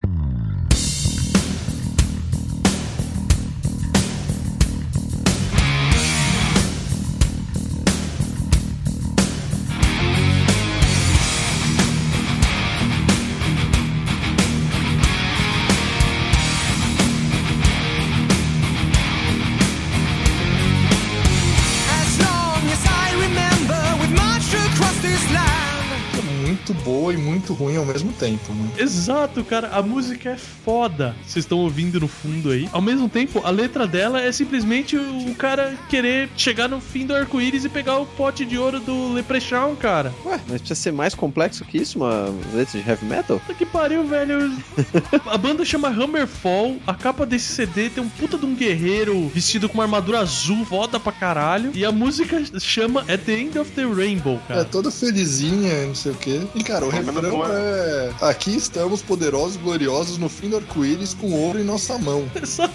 Ruim ao mesmo tempo, né? Exato, cara, a música é foda. Vocês estão ouvindo no fundo aí. Ao mesmo tempo, a letra dela é simplesmente o cara querer chegar no fim do arco-íris e pegar o pote de ouro do Leprechaun, cara. Ué, mas precisa ser mais complexo que isso, uma letra de heavy metal? Puta que pariu, velho. A banda chama Hammerfall. A capa desse CD tem um puta de um guerreiro vestido com uma armadura azul, foda pra caralho. E a música chama At the End of the Rainbow, É cara. toda felizinha, não sei o quê. E, cara, o refrão não é... Aqui estamos poderosos e gloriosos no fim do arco-íris com ouro em nossa mão. Só-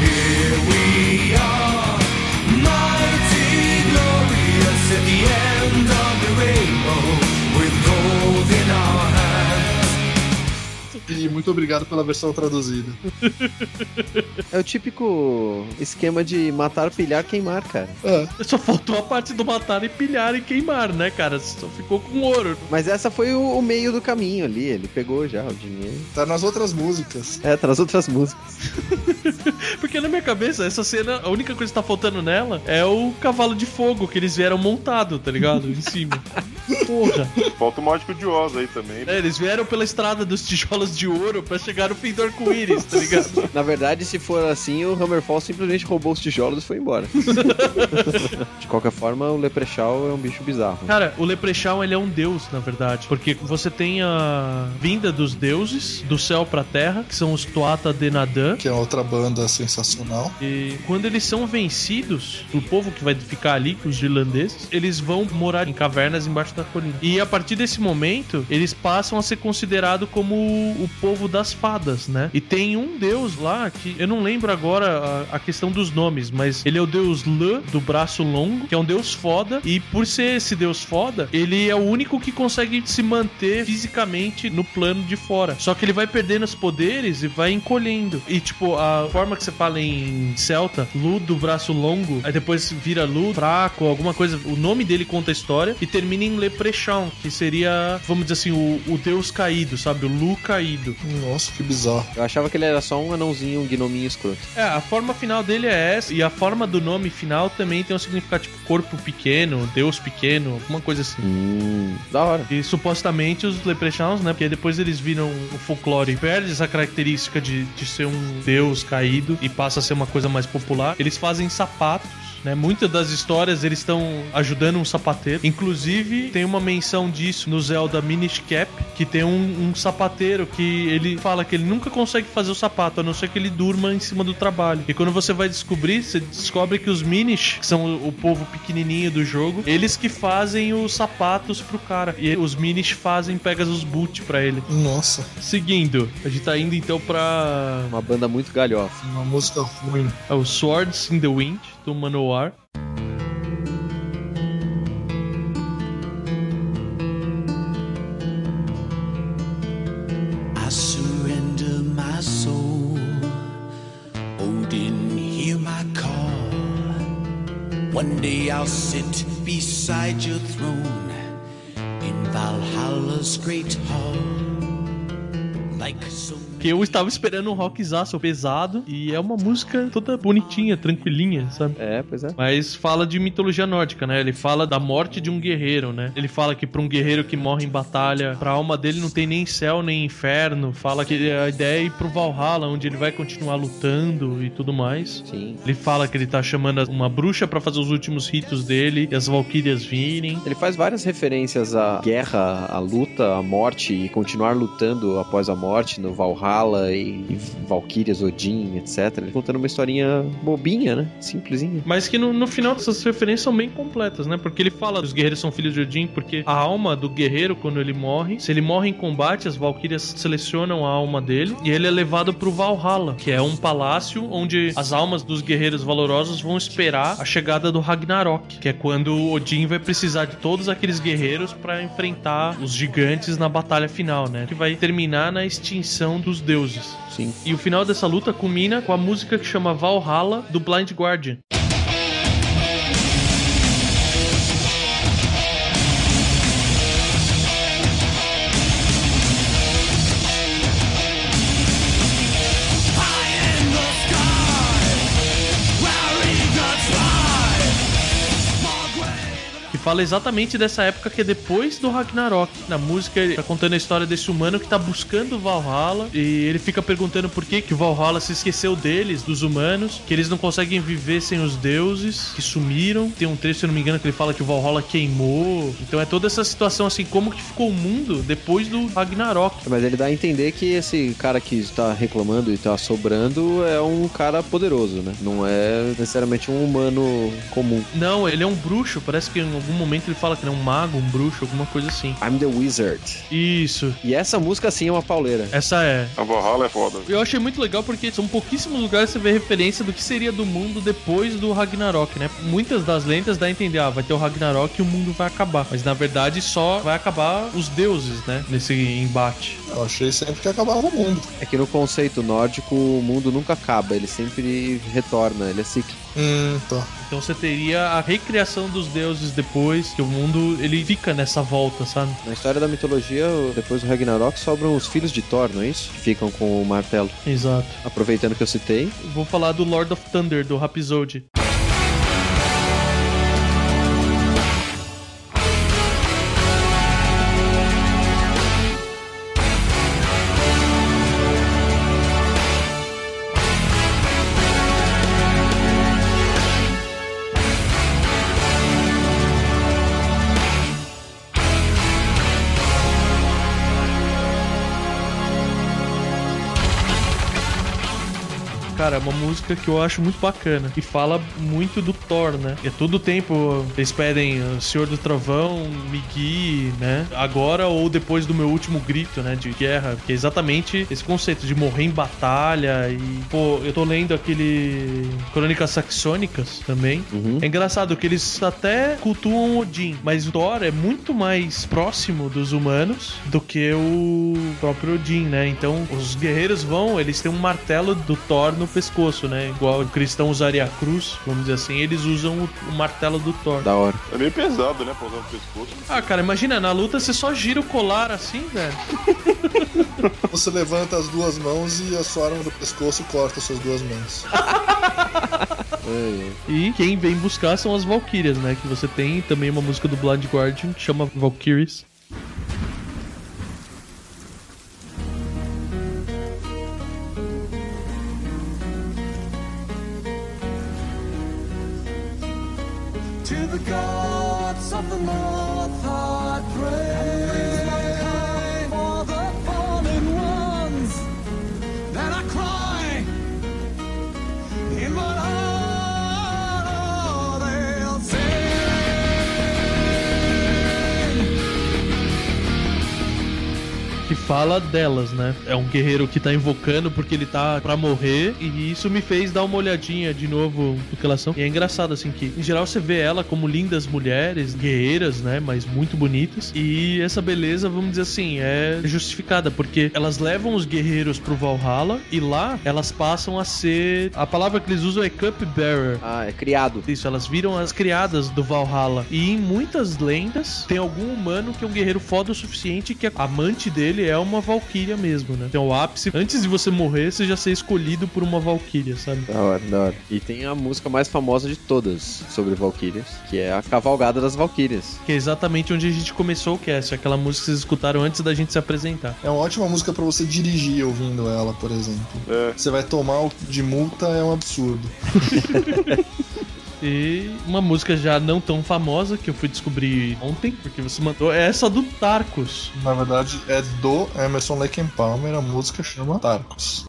We are E muito obrigado pela versão traduzida. É o típico esquema de matar, pilhar, queimar, cara. É. Só faltou a parte do matar e pilhar e queimar, né, cara? Só ficou com ouro. Mas essa foi o, o meio do caminho ali, ele pegou já o dinheiro. Tá nas outras músicas. É, tá nas outras músicas. Porque na minha cabeça, essa cena, a única coisa que tá faltando nela é o cavalo de fogo que eles vieram montado, tá ligado? Em cima. Porra. Falta o mágico de Oz aí também. É, eles vieram pela estrada dos tijolos de ouro pra chegar no fim do arco-íris, tá ligado? Na verdade, se for assim, o Hammerfall simplesmente roubou os tijolos e foi embora. de qualquer forma, o Leprechaun é um bicho bizarro. Cara, o Leprechaun, ele é um deus, na verdade. Porque você tem a vinda dos deuses do céu pra terra, que são os Tuatha De Danann. Que é outra banda sensacional. E quando eles são vencidos, o povo que vai ficar ali, os irlandeses, eles vão morar em cavernas embaixo da colina. E a partir desse momento, eles passam a ser considerados como o povo das fadas, né? E tem um deus lá que eu não lembro agora a, a questão dos nomes, mas ele é o deus Lã, do braço longo, que é um deus foda. E por ser esse deus foda, ele é o único que consegue se manter fisicamente no plano de fora. Só que ele vai perdendo os poderes e vai encolhendo. E tipo, a forma que você fala em celta, Lu do braço longo, aí depois vira Lu fraco, alguma coisa. O nome dele conta a história e termina em Leprechaun, que seria, vamos dizer assim, o, o deus caído, sabe? O Lu caído. Nossa, que bizarro. Eu achava que ele era só um anãozinho, um gnominho escroto. É, a forma final dele é essa, e a forma do nome final também tem um significado tipo corpo pequeno, deus pequeno, alguma coisa assim. Hum, da hora. E supostamente os Leprechauns, né? Porque depois eles viram o folclore e perde essa característica de, de ser um deus caído e passa a ser uma coisa mais popular. Eles fazem sapatos. Né? Muitas das histórias eles estão ajudando um sapateiro. Inclusive, tem uma menção disso no Zelda Minish Cap, que tem um, um sapateiro que ele fala que ele nunca consegue fazer o sapato, a não ser que ele durma em cima do trabalho. E quando você vai descobrir, você descobre que os Minish, que são o, povo pequenininho do jogo, eles que fazem os sapatos pro cara. E os Minish fazem Pegasus Boot pra ele. Nossa, Seguindo, a gente tá indo então pra Uma banda muito galhofa. uma música ruim. é o Swords in the Wind, do Manowar. I surrender my soul. Odin, hear my call. One day I'll sit beside your throne in Valhalla's great hall. Like so Que eu estava esperando um rockzaço pesado e é uma música toda bonitinha, tranquilinha, sabe? É, pois é. Mas fala de mitologia nórdica, né? Ele fala da morte de um guerreiro, né? Ele fala que pra um guerreiro que morre em batalha, pra alma dele não tem nem céu nem inferno. Fala que a ideia é ir pro Valhalla, onde ele vai continuar lutando e tudo mais. Sim. Ele fala que ele tá chamando uma bruxa pra fazer os últimos ritos dele e as valquírias virem. Ele faz várias referências à guerra, à luta, à morte e continuar lutando após a morte. no Valhalla e, e Valkyrias, Odin, etc. Ele contando uma historinha bobinha, né? Simplesinha. Mas que no, no final essas referências são bem completas, né? Porque ele fala que os guerreiros são filhos de Odin, porque a alma do guerreiro, quando ele morre, se ele morre em combate, as Valkyrias selecionam a alma dele e ele é levado pro Valhalla, que é um palácio onde as almas dos guerreiros valorosos vão esperar a chegada do Ragnarok, que é quando Odin vai precisar de todos aqueles guerreiros para enfrentar os gigantes na batalha final, né? Que vai terminar na extinção dos deuses. Sim. E o final dessa luta culmina com a música que chama Valhalla do Blind Guardian. Fala exatamente dessa época que é depois do Ragnarok. Na música ele tá contando a história desse humano que tá buscando o Valhalla e ele fica perguntando por que, que o Valhalla se esqueceu deles, dos humanos, que eles não conseguem viver sem os deuses, que sumiram. Tem um trecho, se eu não me engano, que ele fala que o Valhalla queimou. Então é toda essa situação assim, como que ficou o mundo depois do Ragnarok. Mas ele dá a entender que esse cara que está reclamando e está sobrando é um cara poderoso, né? Não é necessariamente um humano comum. Não, ele é um bruxo, parece que em algum momento ele fala que ele é um mago, um bruxo, alguma coisa assim. I'm the Wizard. Isso. E essa música sim é uma pauleira. Essa é. A Valhalla é foda. Eu achei muito legal porque são pouquíssimos lugares que você vê referência do que seria do mundo depois do Ragnarok, né? Muitas das lendas dá a entender, ah, vai ter o Ragnarok e o mundo vai acabar. Mas na verdade só vai acabar os deuses, né? Nesse embate. Eu achei sempre que acabava o mundo. É que no conceito nórdico o mundo nunca acaba, ele sempre retorna, ele é cíclico. Hum, tá. Então você teria a recriação dos deuses depois, que o mundo ele fica nessa volta, sabe? Na história da mitologia, depois do Ragnarok, sobram os filhos de Thor, não é isso? Que ficam com o martelo. Exato. Aproveitando que eu citei, Vou falar do Lord of Thunder, do Rhapsody. Cara, é uma música que eu acho muito bacana. E fala muito do Thor, né? E a todo tempo eles pedem o Senhor do Trovão, me guie, né? Agora ou depois do meu último grito, né? De guerra. Que é exatamente esse conceito de morrer em batalha. E, pô, eu tô lendo aquele Crônicas Saxônicas também. Uhum. É engraçado que eles até cultuam Odin, mas o Thor é muito mais próximo dos humanos do que o próprio Odin, né? Então os guerreiros vão, eles têm um martelo do Thor no pescoço, né? Igual o cristão usaria a cruz, vamos dizer assim, eles usam o, o martelo do Thor. da hora. É meio pesado, né? Pra usar no pescoço. Ah, cara, imagina, na luta você só gira o colar assim, velho. Você levanta as duas mãos e a sua arma do pescoço corta suas duas mãos. E quem vem buscar são as Valkyrias, né? Que você tem também uma música do Blind Guardian que chama Valkyries. Fala delas, né? É um guerreiro que tá invocando porque ele tá pra morrer. E isso me fez dar uma olhadinha de novo no que elas são. E é engraçado, assim, que em geral você vê ela como lindas mulheres, guerreiras, né? Mas muito bonitas. E essa beleza, vamos dizer assim, é justificada, porque elas levam os guerreiros pro Valhalla e lá elas passam a ser. A palavra que eles usam é cupbearer. Ah, é criado. Isso, elas viram as criadas do Valhalla. E em muitas lendas, tem algum humano que é um guerreiro foda o suficiente que a amante dele é uma valquíria mesmo, né? Então o ápice, antes de você morrer, você já ser escolhido por uma valquíria, sabe? Da hora, da hora. E tem a música mais famosa de todas sobre Valkyrias, que é a Cavalgada das Valkyrias. Que é exatamente onde a gente começou o cast, aquela música que vocês escutaram antes da gente se apresentar. É uma ótima música pra você dirigir ouvindo ela, por exemplo. É. Você vai tomar de multa, é um absurdo. E uma música já não tão famosa que eu fui descobrir ontem, porque você mandou, é essa do Tarcos. Na verdade, é do Emerson Lake Palmer, a música chama Tarcos.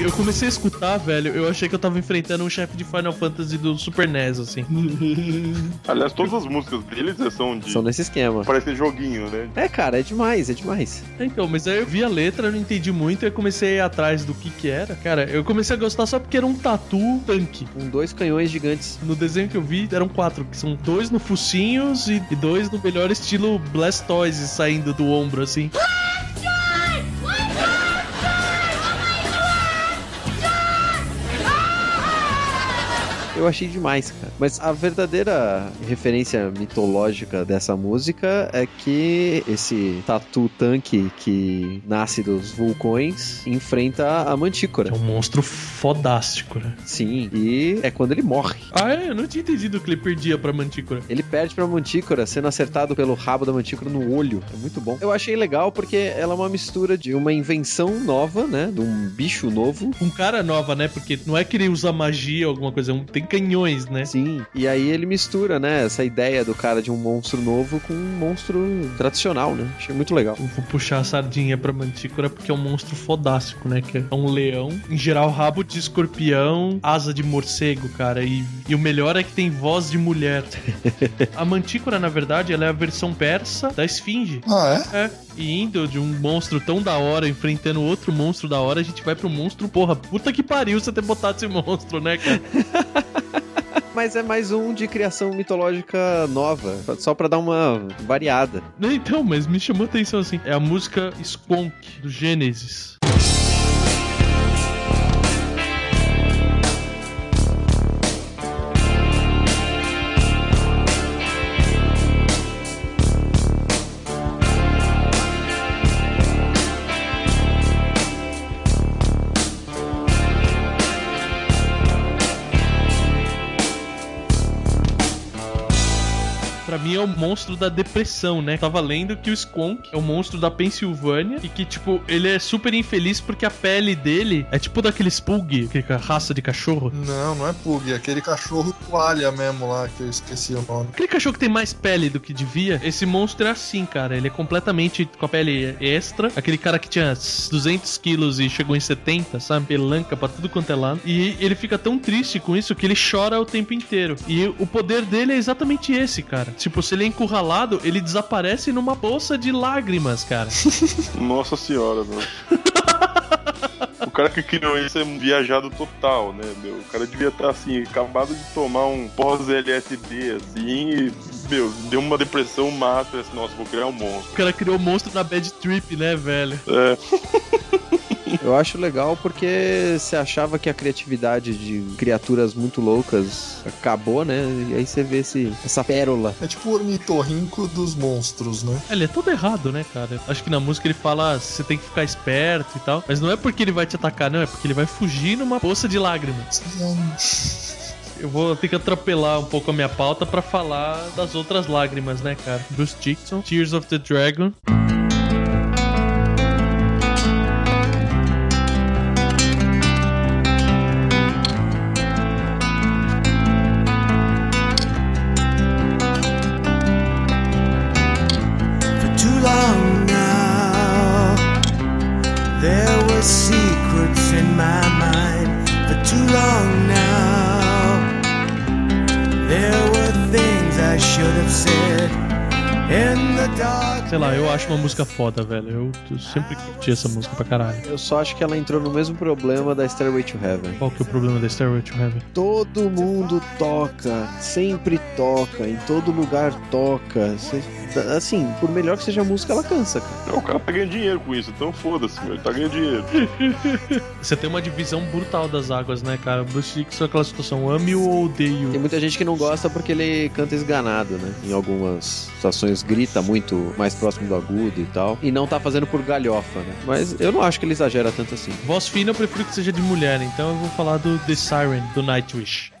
Eu comecei a escutar, velho, eu achei que eu tava enfrentando um chefe de Final Fantasy do Super NES, assim. Aliás, todas as músicas deles são de. São nesse esquema. Parece joguinho, né? É, cara, é demais, é demais. Então, mas aí eu vi a letra, eu não entendi muito, aí eu comecei a ir atrás do que que era. Cara, eu comecei a gostar só porque era um tatu tanque. Com dois canhões gigantes. No desenho que eu vi, eram quatro, que são dois no focinhos e, e dois no melhor estilo Blastoise saindo do ombro, assim. Eu achei demais, cara. Mas a verdadeira referência mitológica dessa música é que esse tatu tanque que nasce dos vulcões enfrenta a mantícora. É um monstro fodástico, né? Sim, e é quando ele morre. Ah, é? Eu não tinha entendido que ele perdia pra mantícora. Ele perde pra mantícora sendo acertado pelo rabo da mantícora no olho. É muito bom. Eu achei legal porque ela é uma mistura de uma invenção nova, né? De um bicho novo. Um cara nova, né? Porque não é que ele usa magia ou alguma coisa, é tem canhões, né? Sim. E aí ele mistura, né? Essa ideia do cara de um monstro novo com um monstro tradicional, né? Achei muito legal. Eu vou puxar a sardinha pra mantícora porque é um monstro fodástico, né? Que é um leão. Em geral, rabo de escorpião, asa de morcego, cara. E, e o melhor é que tem voz de mulher. a mantícora, na verdade, ela é a versão persa da esfinge. Ah, é? É. E indo de um monstro tão da hora, enfrentando outro monstro da hora, a gente vai pro monstro, porra, puta que pariu você ter botado esse monstro, né, cara? Mas é mais um de criação mitológica nova, só pra dar uma variada. Então, mas me chamou a atenção assim. É a música Skonk, do Gênesis. Pra mim é o monstro da depressão, né? Tava lendo que o Skonk é o monstro da Pensilvânia e que, tipo, ele é super infeliz porque a pele dele é tipo daqueles pug, que é a raça de cachorro. Não, não é Pug, é aquele cachorro toalha mesmo lá, que eu esqueci o nome. Aquele cachorro que tem mais pele do que devia, esse monstro é assim, cara. Ele é completamente com a pele extra. Aquele cara que tinha 200 quilos e chegou em 70, sabe? Pelanca pra tudo quanto é lado. E ele fica tão triste com isso que ele chora o tempo inteiro. E o poder dele é exatamente esse, cara. Tipo, se ele é encurralado, ele desaparece numa bolsa de lágrimas, cara. Nossa senhora, meu. O cara que criou isso é um viajado total, né, meu? O cara devia estar assim, acabado de tomar um pós-LSD, assim, e, meu, deu uma depressão mata, assim, nossa, vou criar um monstro. O cara criou o monstro na bad trip, né, velho? É. Eu acho legal porque você achava que a criatividade de criaturas muito loucas acabou, né? E aí você vê esse, essa pérola. É tipo o ornitorrinco dos monstros, né? Ele é todo errado, né, cara? Acho que na música ele fala "Ah, você tem que ficar esperto e tal. Mas não é porque ele vai te atacar, não. É porque ele vai fugir numa poça de lágrimas. Eu vou ter que atropelar um pouco a minha pauta pra falar das outras lágrimas, né, cara? Bruce Dixon, Tears of the Dragon. Eu acho uma música foda, velho. Eu, eu sempre curti essa música pra caralho. Eu só acho que ela entrou no mesmo problema da Stairway to Heaven. Qual que é o problema da Stairway to Heaven? Todo mundo toca, sempre toca, em todo lugar toca. Assim, por melhor que seja a música, ela cansa, cara. Não, o cara tá ganhando dinheiro com isso, então foda-se, meu. Ele tá ganhando dinheiro. Você tem uma divisão brutal das águas, né, cara? Bruce Dixon é aquela situação, ame ou odeio. Tem muita gente que não gosta porque ele canta esganado, né? Em algumas situações grita muito mais próximo do agudo e tal. E não tá fazendo por galhofa, né? Mas eu não acho que ele exagera tanto assim. Voz fina eu prefiro que seja de mulher, então eu vou falar do The Siren, do Nightwish.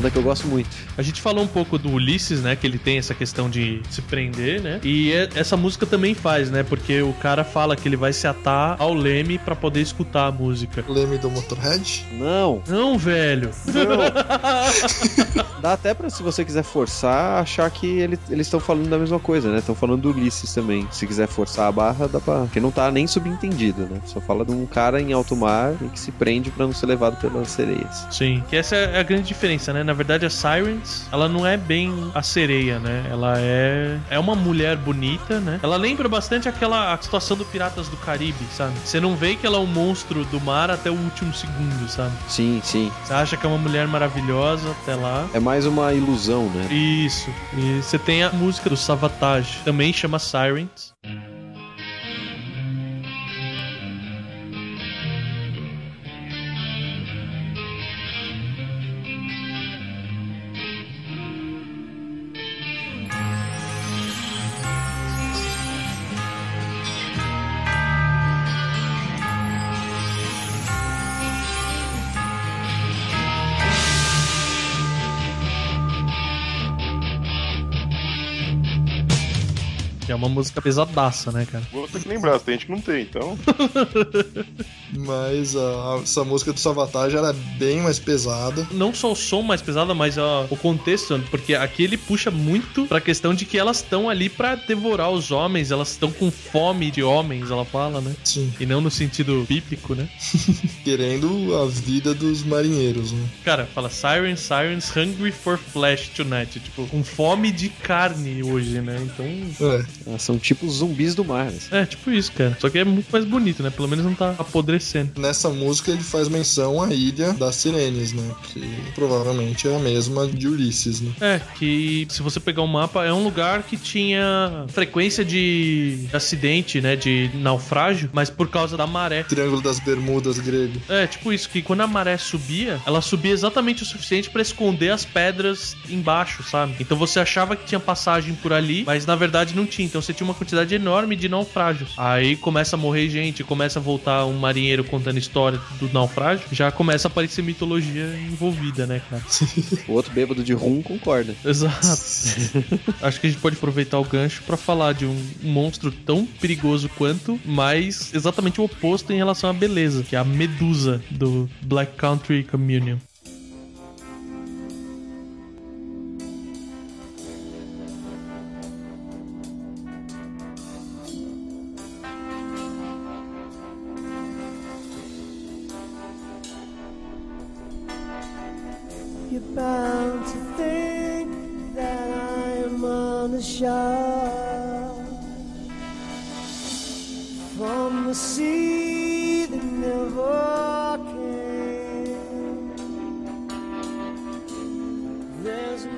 Banda que eu gosto muito. A gente falou um pouco do Ulisses, né? Que ele tem essa questão de se prender, né? E é- essa música também faz, né? Porque o cara fala que ele vai se atar ao leme pra poder escutar a música. Leme do Motorhead? Não, Não, velho. dá até pra, se você quiser forçar, achar que ele- eles estão falando da mesma coisa, né? Estão falando do Ulisses também. Se quiser forçar a barra, dá pra. Porque não tá nem subentendido, né? Só fala de um cara em alto mar e que se prende pra não ser levado pelas sereias. Sim, que essa é a grande diferença, né? Na verdade, a Sirens, ela não é bem a sereia, né? Ela é é uma mulher bonita, né? Ela lembra bastante aquela a situação do Piratas do Caribe, sabe? Você não vê que ela é um monstro do mar até o último segundo, sabe? Sim, sim. Você acha que é uma mulher maravilhosa até lá. É mais uma ilusão, né? Isso. E você tem a música do Savatage, também chama Sirens. Que é uma música pesadaça, né, cara? Vou ter que lembrar, tem gente que não tem, então. Mas a- essa música do Savatage era bem mais pesada. Não só o som mais pesado, mas ó, o contexto, porque aqui ele puxa muito pra questão de que elas estão ali pra devorar os homens, elas estão com fome de homens, ela fala, né? Sim. E não no sentido bíblico, né? Querendo a vida dos marinheiros, né? Cara, fala Sirens, Sirens, hungry for flesh tonight. Tipo, com fome de carne hoje, né? Então. É. Elas são tipo zumbis do mar. assim. É, tipo isso, cara. Só que é muito mais bonito, né? Pelo menos não tá apodrecendo. Nessa música ele faz menção à ilha das Sirenes, né? Que provavelmente é a mesma de Ulisses, né? É, que se você pegar o mapa, é um lugar que tinha frequência de acidente, né? De naufrágio, mas por causa da maré. Triângulo das Bermudas grego. É, tipo isso, que quando a maré subia, ela subia exatamente o suficiente pra esconder as pedras embaixo, sabe? Então você achava que tinha passagem por ali, mas na verdade não tinha. Então você tinha uma quantidade enorme de naufrágios. Aí começa a morrer gente, começa a voltar um marinheiro contando história do naufrágio, já começa a aparecer mitologia envolvida, né, cara? O outro bêbado de rum concorda. Exato. Acho que a gente pode aproveitar o gancho pra falar de um monstro tão perigoso quanto, mas exatamente o oposto em relação à beleza, que é a Medusa do Black Country Communion. Bound to think that I am on the shore from the sea that never came.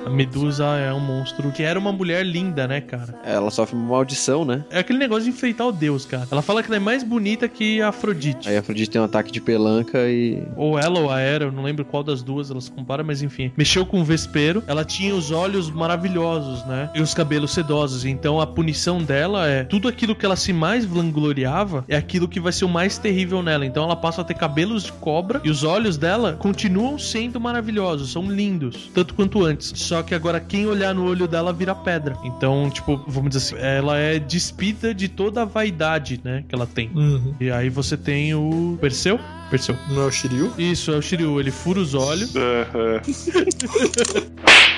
A Medusa é um monstro que era uma mulher linda, né, cara? Ela sofre uma maldição, né? É aquele negócio de enfeitar o deus, cara. Ela fala que ela é mais bonita que a Afrodite. Aí a Afrodite tem um ataque de pelanca e. Ou ela ou a Hera, eu não lembro qual das duas elas comparam, mas enfim. Mexeu com o Vespero, ela tinha os olhos maravilhosos, né? E os cabelos sedosos. Então a punição dela é tudo aquilo que ela se mais vangloriava é aquilo que vai ser o mais terrível nela. Então ela passa a ter cabelos de cobra e os olhos dela continuam sendo maravilhosos, são lindos, tanto quanto antes. Só que agora quem olhar no olho dela vira pedra. Então, tipo, vamos dizer assim, ela é despida de toda a vaidade, né, que ela tem. Uhum. E aí você tem o Perseu? Perseu. Não é o Shiryu? Isso, é o Shiryu. Ele fura os olhos, É, é.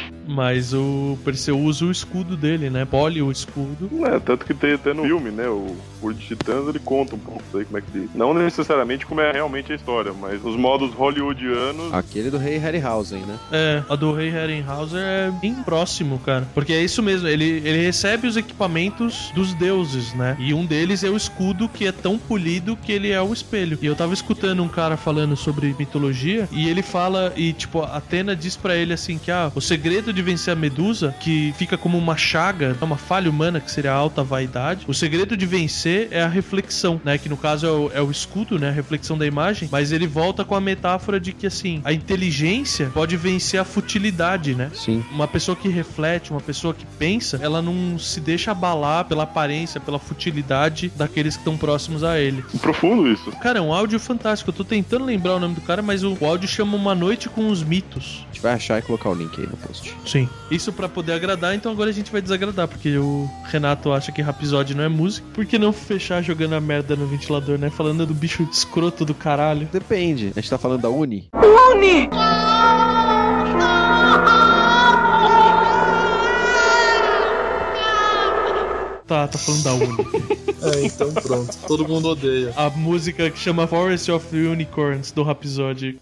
mas o Perseu usa o escudo dele, né? Pole o escudo. É, tanto que tem até no filme, né? O de Titãs ele conta um pouco aí, como é que. Não necessariamente como é realmente a história, mas os modos hollywoodianos. Aquele do Rei Harryhausen, né? É, a do Rei Herrenhauser é bem próximo, cara. Porque é isso mesmo, ele, ele recebe os equipamentos dos deuses, né? E um deles é o escudo que é tão polido que ele é o espelho. E eu tava escutando um cara falando sobre mitologia e ele fala, e tipo, a Atena diz pra ele assim que, ah, o segredo de vencer a Medusa, que fica como uma chaga, é uma falha humana, que seria a alta vaidade, o segredo de vencer é a reflexão, né? Que no caso é o, é o escudo, né? A reflexão da imagem, mas ele volta com a metáfora de que, assim, a inteligência pode vencer a futilidade, né? Sim. Uma pessoa que reflete, uma pessoa que pensa, ela não se deixa abalar pela aparência, pela futilidade daqueles que estão próximos a ele. Profundo isso. Cara, é um áudio fantástico. Eu tô tentando lembrar o nome do cara, mas o, o áudio chama Uma Noite com os Mitos. A gente vai achar e colocar o link aí no post. Sim. Isso pra poder agradar, então agora a gente vai desagradar, porque o Renato acha que Rhapsody não é música. Por que não fechar jogando a merda no ventilador, né? Falando do bicho escroto do caralho. Depende. A gente tá falando da Uni? Tá, tá falando da Uni. É, então pronto. Todo mundo odeia. a música que chama Forest of the Unicorns do Rhapsody.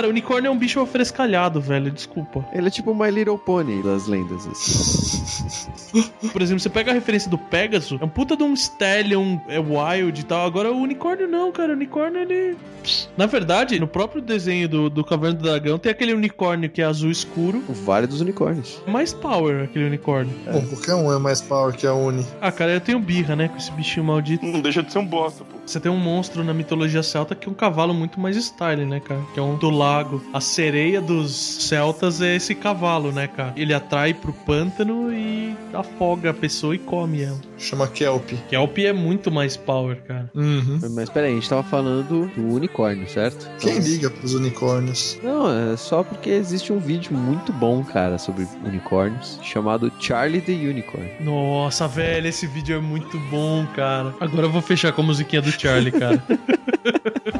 Cara, o unicórnio é um bicho afrescalhado, velho. Desculpa. Ele é tipo My Little Pony das lendas. assim. Por exemplo, você pega a referência do Pegasus, é um puta de um Stallion, é wild e tal. Agora o unicórnio não, cara. O unicórnio ele. Na verdade, no próprio desenho do, do Caverna do Dragão tem aquele unicórnio que é azul escuro. O Vale dos Unicórnios. Mais power aquele unicórnio. Bom, qualquer um é mais power que a Uni. Ah, cara, eu tenho birra, né? Com esse bichinho maldito. Não deixa de ser um bosta, pô. Você tem um monstro na mitologia celta que é um cavalo muito mais style, né, cara? Que é um do lago. A sereia dos celtas é esse cavalo, né, cara? Ele atrai pro pântano e afoga a pessoa e come ela. Chama Kelp. Kelp é muito mais power, cara. Uhum. Mas peraí, a gente tava falando do unicórnio, certo? Quem liga pros unicórnios? Não, é só porque existe um vídeo muito bom, cara, sobre unicórnios, chamado Charlie the Unicorn. Nossa, velho, esse vídeo é muito bom, cara. Agora eu vou fechar com a musiquinha do Charlie, cara.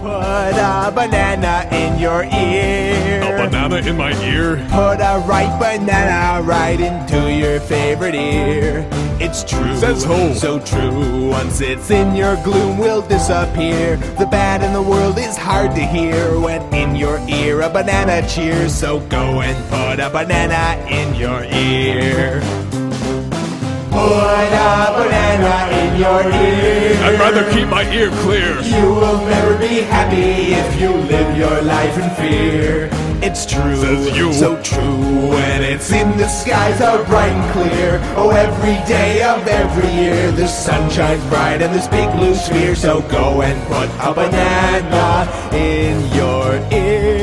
Put a banana in your ear. A banana in my ear? Put a ripe banana right into your favorite ear. It's true. Says who? So true. Once it's in your gloom, will disappear. The bad in the world is hard to hear when in your ear a banana cheers. So go and put a banana in your ear. Put a banana in your ear. I'd rather keep my ear clear. You will never be happy if you live your life in fear. It's true, Says you. so true when it's in the skies out bright and clear. Oh, every day of every year the sun shines bright in this big blue sphere. So go and put a banana in your ear.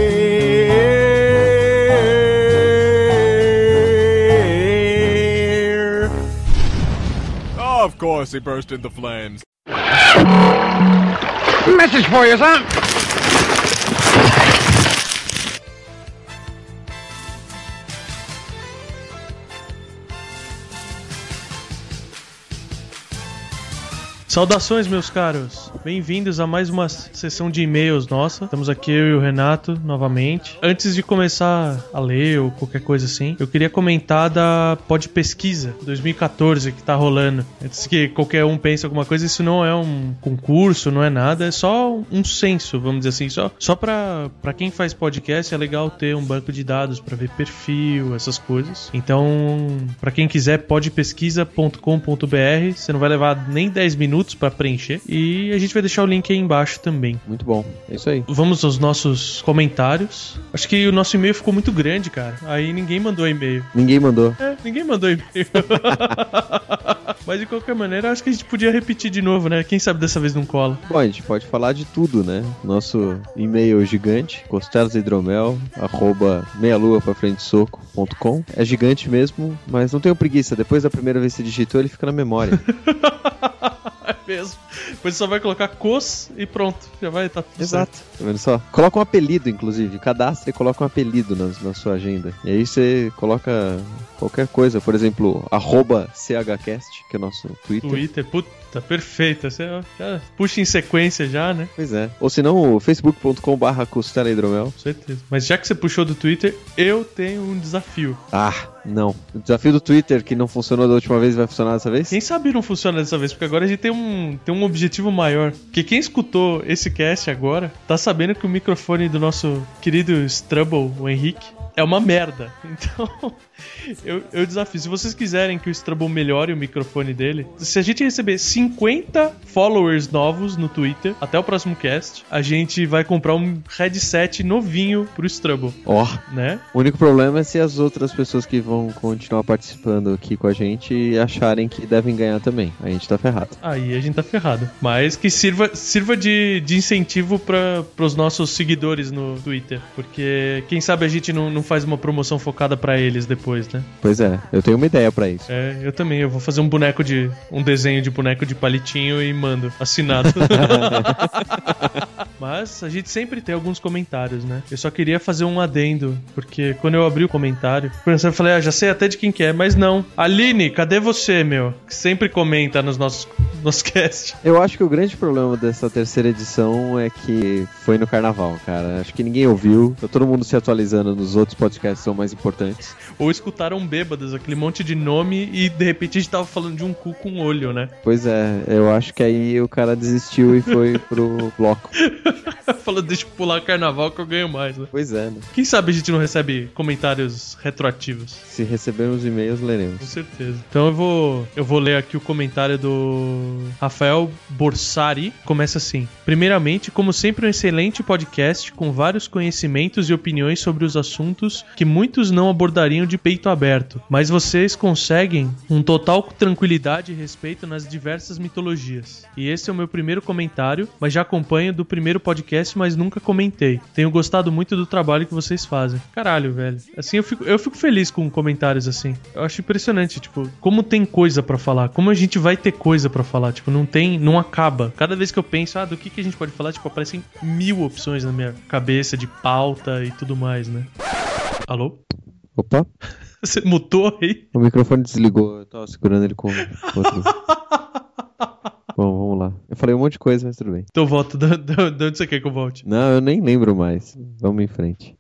Of course he burst into flames. Message for you, son. Saudações, meus caros. Bem-vindos a mais uma sessão de e-mails nossa. Estamos aqui eu e o Renato novamente. Antes de começar a ler ou qualquer coisa assim, eu queria comentar da Pod Pesquisa 2014 que tá rolando. Antes que qualquer um pense alguma coisa, isso não é um concurso, não é nada, é só um censo, vamos dizer assim, só só para para quem faz podcast é legal ter um banco de dados para ver perfil, essas coisas. Então, para quem quiser, podpesquisa.com.br, você não vai levar nem 10 minutos para preencher e a gente vai deixar o link aí embaixo também. Muito bom. É isso aí. Vamos aos nossos comentários. Acho que o nosso e-mail ficou muito grande, cara. Aí ninguém mandou e-mail. Ninguém mandou. É, ninguém mandou e-mail. Mas de qualquer maneira, acho que a gente podia repetir de novo, né? Quem sabe dessa vez não cola. Bom, a gente pode falar de tudo, né? Nosso e-mail gigante, costelas-hidromel, arroba meialua pra frente soco.com. É gigante mesmo, mas não tenho preguiça. Depois da primeira vez que você digitou, ele fica na memória. É mesmo. Depois você só vai colocar cos e pronto. Já vai estar tudo Exato. certo. Tá vendo só? Coloca um apelido, inclusive. Cadastra e coloca um apelido na, na sua agenda. E aí você coloca qualquer coisa. Por exemplo, arroba CHCast, que é o nosso Twitter. Twitter, puta, perfeita. Você já puxa em sequência já, né? Pois é. Ou se não, o facebook.com barra costela hidromel. Com certeza. Mas já que você puxou do Twitter, eu tenho um desafio. Ah, não. O desafio do Twitter, que não funcionou da última vez, vai funcionar dessa vez? Quem sabe não funciona dessa vez, porque agora a gente tem um, tem um objetivo maior. Porque quem escutou esse cast agora, tá sabendo que o microfone do nosso querido Strubble, o Henrique, é uma merda. Então, eu, eu desafio. Se vocês quiserem que o Strubble melhore o microfone dele, se a gente receber 50 followers novos no Twitter até o próximo cast, a gente vai comprar um headset novinho pro Strubble. Ó. Né? O único problema é se as outras pessoas que vão continuar participando aqui com a gente acharem que devem ganhar também. A gente tá ferrado. Aí a gente tá ferrado. Mas que sirva, sirva de, de incentivo para os nossos seguidores no Twitter. Porque quem sabe a gente não, não faz uma promoção focada para eles depois, né? Pois é, eu tenho uma ideia pra isso. É, eu também. Eu vou fazer um boneco de. um desenho de boneco de palitinho e mando. Assinado. Mas a gente sempre tem alguns comentários, né? Eu só queria fazer um adendo, porque quando eu abri o comentário, eu falei, ah, já sei até de quem que é, mas não. Aline, cadê você, meu? Que sempre comenta nos nossos, nos casts. Eu acho que o grande problema dessa terceira edição é que foi no carnaval, cara. Acho que ninguém ouviu. Tá todo mundo se atualizando nos outros podcasts que são mais importantes. Ou escutaram bêbadas, aquele monte de nome e de repente a gente tava falando de um cu com um olho, né? Pois é, eu acho que aí o cara desistiu e foi pro bloco. Falando, deixa eu pular carnaval que eu ganho mais, né? Pois é, né? Quem sabe a gente não recebe comentários retroativos? Se recebermos e-mails, leremos. Com certeza. Então eu vou, eu vou ler aqui o comentário do Rafael Borsari. Começa assim: Primeiramente, como sempre, um excelente podcast com vários conhecimentos e opiniões sobre os assuntos que muitos não abordariam de peito aberto, mas vocês conseguem um total tranquilidade e respeito nas diversas mitologias. E esse é o meu primeiro comentário, mas já acompanho do primeiro podcast, mas nunca comentei. Tenho gostado muito do trabalho que vocês fazem. Caralho, velho. Assim eu fico, eu fico feliz com comentários assim. Eu acho impressionante, tipo, como tem coisa pra falar, como a gente vai ter coisa pra falar, tipo, não tem, não acaba. Cada vez que eu penso, ah, do que, que a gente pode falar, tipo, aparecem mil opções na minha cabeça de pauta e tudo mais, né? Alô? Opa, Você mutou aí? o microfone desligou. Eu tava segurando ele com outro. Bom, vamos lá. Eu falei um monte de coisa, mas tudo bem. Então volta, de onde você quer que eu volte? Não, eu nem lembro mais. Vamos em frente.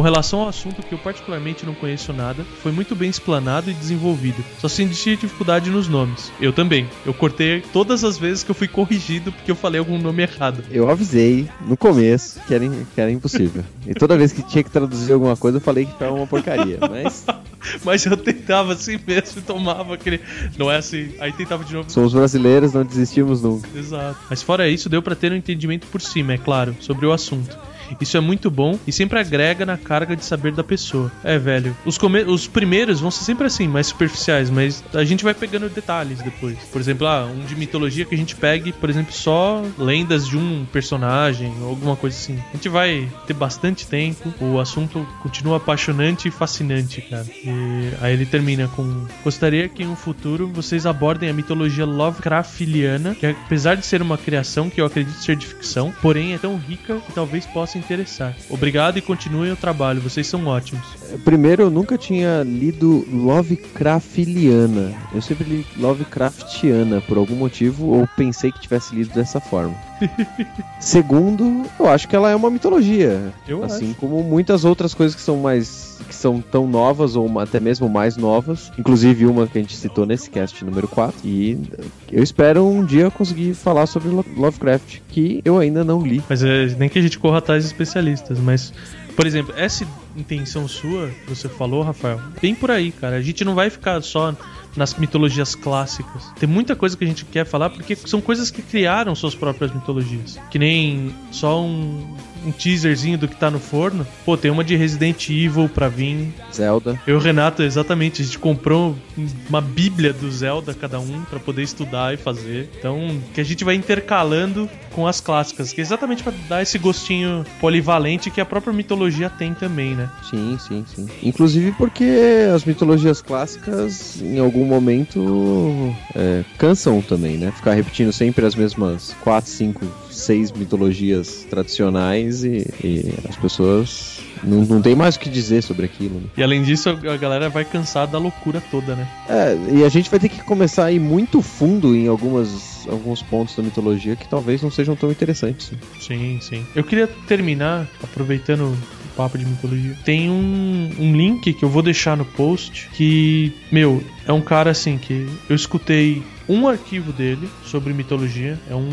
Com relação ao assunto que eu particularmente não conheço nada, foi muito bem explanado e desenvolvido. Só senti dificuldade nos nomes. Eu também. Eu cortei todas as vezes que eu fui corrigido porque eu falei algum nome errado. Eu avisei no começo que era, que era impossível. E toda vez que tinha que traduzir alguma coisa, eu falei que era uma porcaria. Mas Mas eu tentava assim mesmo e tomava aquele. Não é assim. Aí tentava de novo. somos brasileiros, não desistimos nunca. Exato. Mas fora isso, deu pra ter um entendimento por cima, é claro, sobre o assunto. Isso é muito bom e sempre agrega na carga de saber da pessoa. É, velho. Os, come- os primeiros vão ser sempre assim, mais superficiais, mas a gente vai pegando detalhes depois. Por exemplo, ah, um de mitologia que a gente pegue, por exemplo, só lendas de um personagem ou alguma coisa assim. A gente vai ter bastante tempo, o assunto continua apaixonante e fascinante, cara. E aí ele termina com: Gostaria que em um futuro vocês abordem a mitologia Lovecraftiana, que apesar de ser uma criação que eu acredito ser de ficção, porém é tão rica que talvez possa interessar. Obrigado e continuem o trabalho, vocês são ótimos. Primeiro, eu nunca tinha lido Lovecraftiana. Eu sempre li Lovecraftiana por algum motivo, ou pensei que tivesse lido dessa forma. Segundo, eu acho que ela é uma mitologia. Eu assim acho. como muitas outras coisas que são mais. que são tão novas, ou até mesmo mais novas. Inclusive uma que a gente citou nesse cast número 4. E eu espero um dia conseguir falar sobre Lo- Lovecraft, que eu ainda não li. Mas é, nem que a gente corra atrás de especialistas, mas. Por exemplo, essa, intenção sua, que você falou, Rafael, bem por aí, cara. A gente não vai ficar só nas mitologias clássicas. Tem muita coisa que a gente quer falar porque são coisas que criaram suas próprias mitologias. Que nem só um, um teaserzinho do que tá no forno. Pô, tem uma de Resident Evil pra vir. Zelda. Eu e o Renato, exatamente, a gente comprou uma bíblia do Zelda cada um pra poder estudar e fazer. Então, que a gente vai intercalando com as clássicas, que é exatamente pra dar esse gostinho polivalente que a própria mitologia tem também, né? Sim, sim, sim. Inclusive porque as mitologias clássicas, em algum momento, é, cansam também, né? Ficar repetindo sempre as mesmas quatro, cinco, seis mitologias tradicionais e, e as pessoas não, não tem mais o que dizer sobre aquilo. Né? E além disso, a galera vai cansar da loucura toda, né? É, e a gente vai ter que começar a ir muito fundo em algumas, alguns pontos da mitologia que talvez não sejam tão interessantes. Sim, sim. Eu queria terminar, aproveitando o papo de mitologia. Tem um, um link que eu vou deixar no post que, meu, é um cara assim que eu escutei um arquivo dele sobre mitologia. É um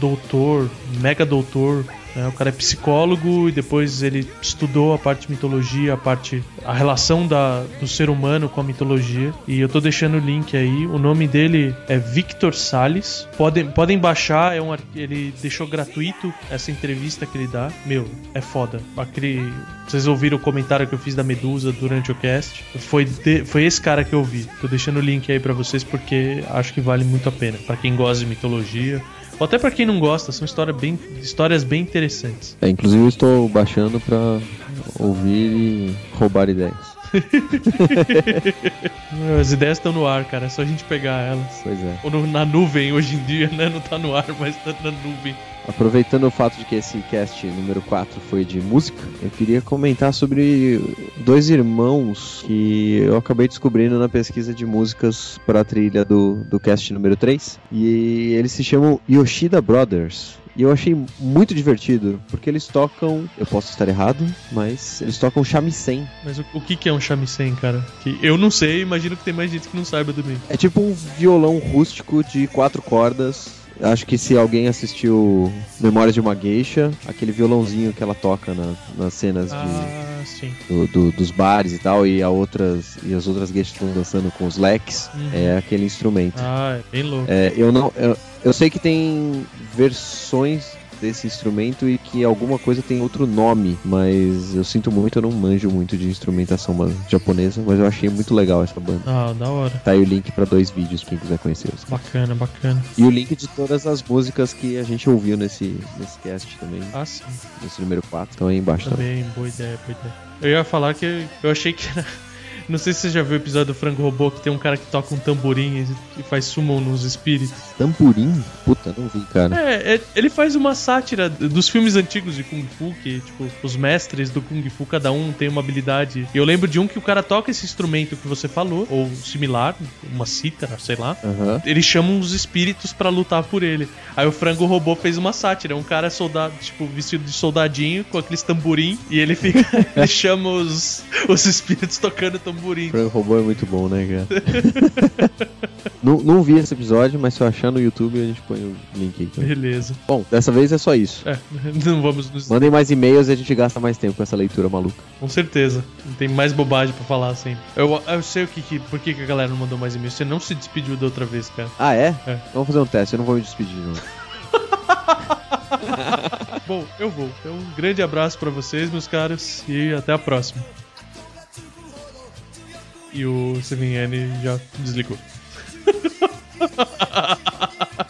doutor, mega doutor. Né? O cara é psicólogo e depois ele estudou a parte de mitologia, a parte, a relação da, do ser humano com a mitologia. E eu tô deixando o link aí. O nome dele é Victor Salles. Podem, podem baixar. É um, ele deixou gratuito essa entrevista que ele dá. Meu, é foda. Aquele, vocês ouviram o comentário que eu fiz da Medusa durante o cast? Foi, de- foi esse cara que eu vi. Tô deixando o link aí pra vocês porque acho que vale muito a pena. Pra quem gosta de mitologia. Ou até pra quem não gosta, são bem, histórias bem interessantes. É, inclusive eu estou baixando pra ouvir e roubar ideias. As ideias estão no ar, cara. É só a gente pegar elas. Pois é. Ou no- na nuvem hoje em dia, né? Não tá no ar, mas tá na nuvem. Aproveitando o fato de que esse cast número 4 foi de música, eu queria comentar sobre dois irmãos que eu acabei descobrindo na pesquisa de músicas para a trilha do, do cast número 3. E eles se chamam Yoshida Brothers. E eu achei muito divertido, porque eles tocam, eu posso estar errado, mas eles tocam shamisen. Mas o, o que, que é um shamisen, cara? Que eu não sei, imagino que tem mais gente que não saiba também. É tipo um violão rústico de quatro cordas. Acho que se alguém assistiu Memórias de uma Geisha, aquele violãozinho que ela toca na- nas cenas de, Ah, sim. do- do- dos bares e tal, e, a outras, e as outras geishas estão dançando com os leques, Uhum. é aquele instrumento. Ah, é bem louco. É, eu não. Eu, eu sei que tem versões desse instrumento e que alguma coisa tem outro nome, mas eu sinto muito, eu não manjo muito de instrumentação japonesa, mas eu achei muito legal essa banda. Ah, da hora. Tá aí o link pra dois vídeos, quem quiser conhecer os Bacana, bacana. E o link de todas as músicas que a gente ouviu nesse, nesse cast também. Ah, sim. Nesse número 4. Então aí embaixo também. Também, boa ideia, boa ideia. Eu ia falar que eu achei que era. Não sei se você já viu o episódio do Frango Robô que tem um cara que toca um tamborim e- faz summon nos espíritos. Tamborim? Puta, não vi, cara. É, é, ele faz uma sátira dos filmes antigos de Kung Fu, que, tipo, os mestres do Kung Fu, cada um tem uma habilidade. E eu lembro de um que o cara toca esse instrumento que você falou, ou similar, uma cítara, sei lá. Aham. Ele chama os espíritos pra lutar por ele. Aí o frango robô fez uma sátira. Um cara soldado, tipo, vestido de soldadinho, com aqueles tamborim, e ele fica. ele chama os, os espíritos tocando tamborim. Frango Robô é muito bom, né, cara? não, não vi esse episódio, mas se eu achar no YouTube a gente põe o link aí. também. Beleza. Bom, dessa vez é só isso. É, não vamos nos. Mandem mais e-mails e a gente gasta mais tempo com essa leitura maluca. Com certeza. Tem mais bobagem pra falar assim. Eu, eu sei o que, que por que, que a galera não mandou mais e-mail. Você não se despediu da outra vez, cara. Ah, é? É. Vamos fazer um teste, eu não vou me despedir, não. Bom, eu vou. Então, um grande abraço pra vocês, meus caros, e até a próxima. E o Steven N já desligou.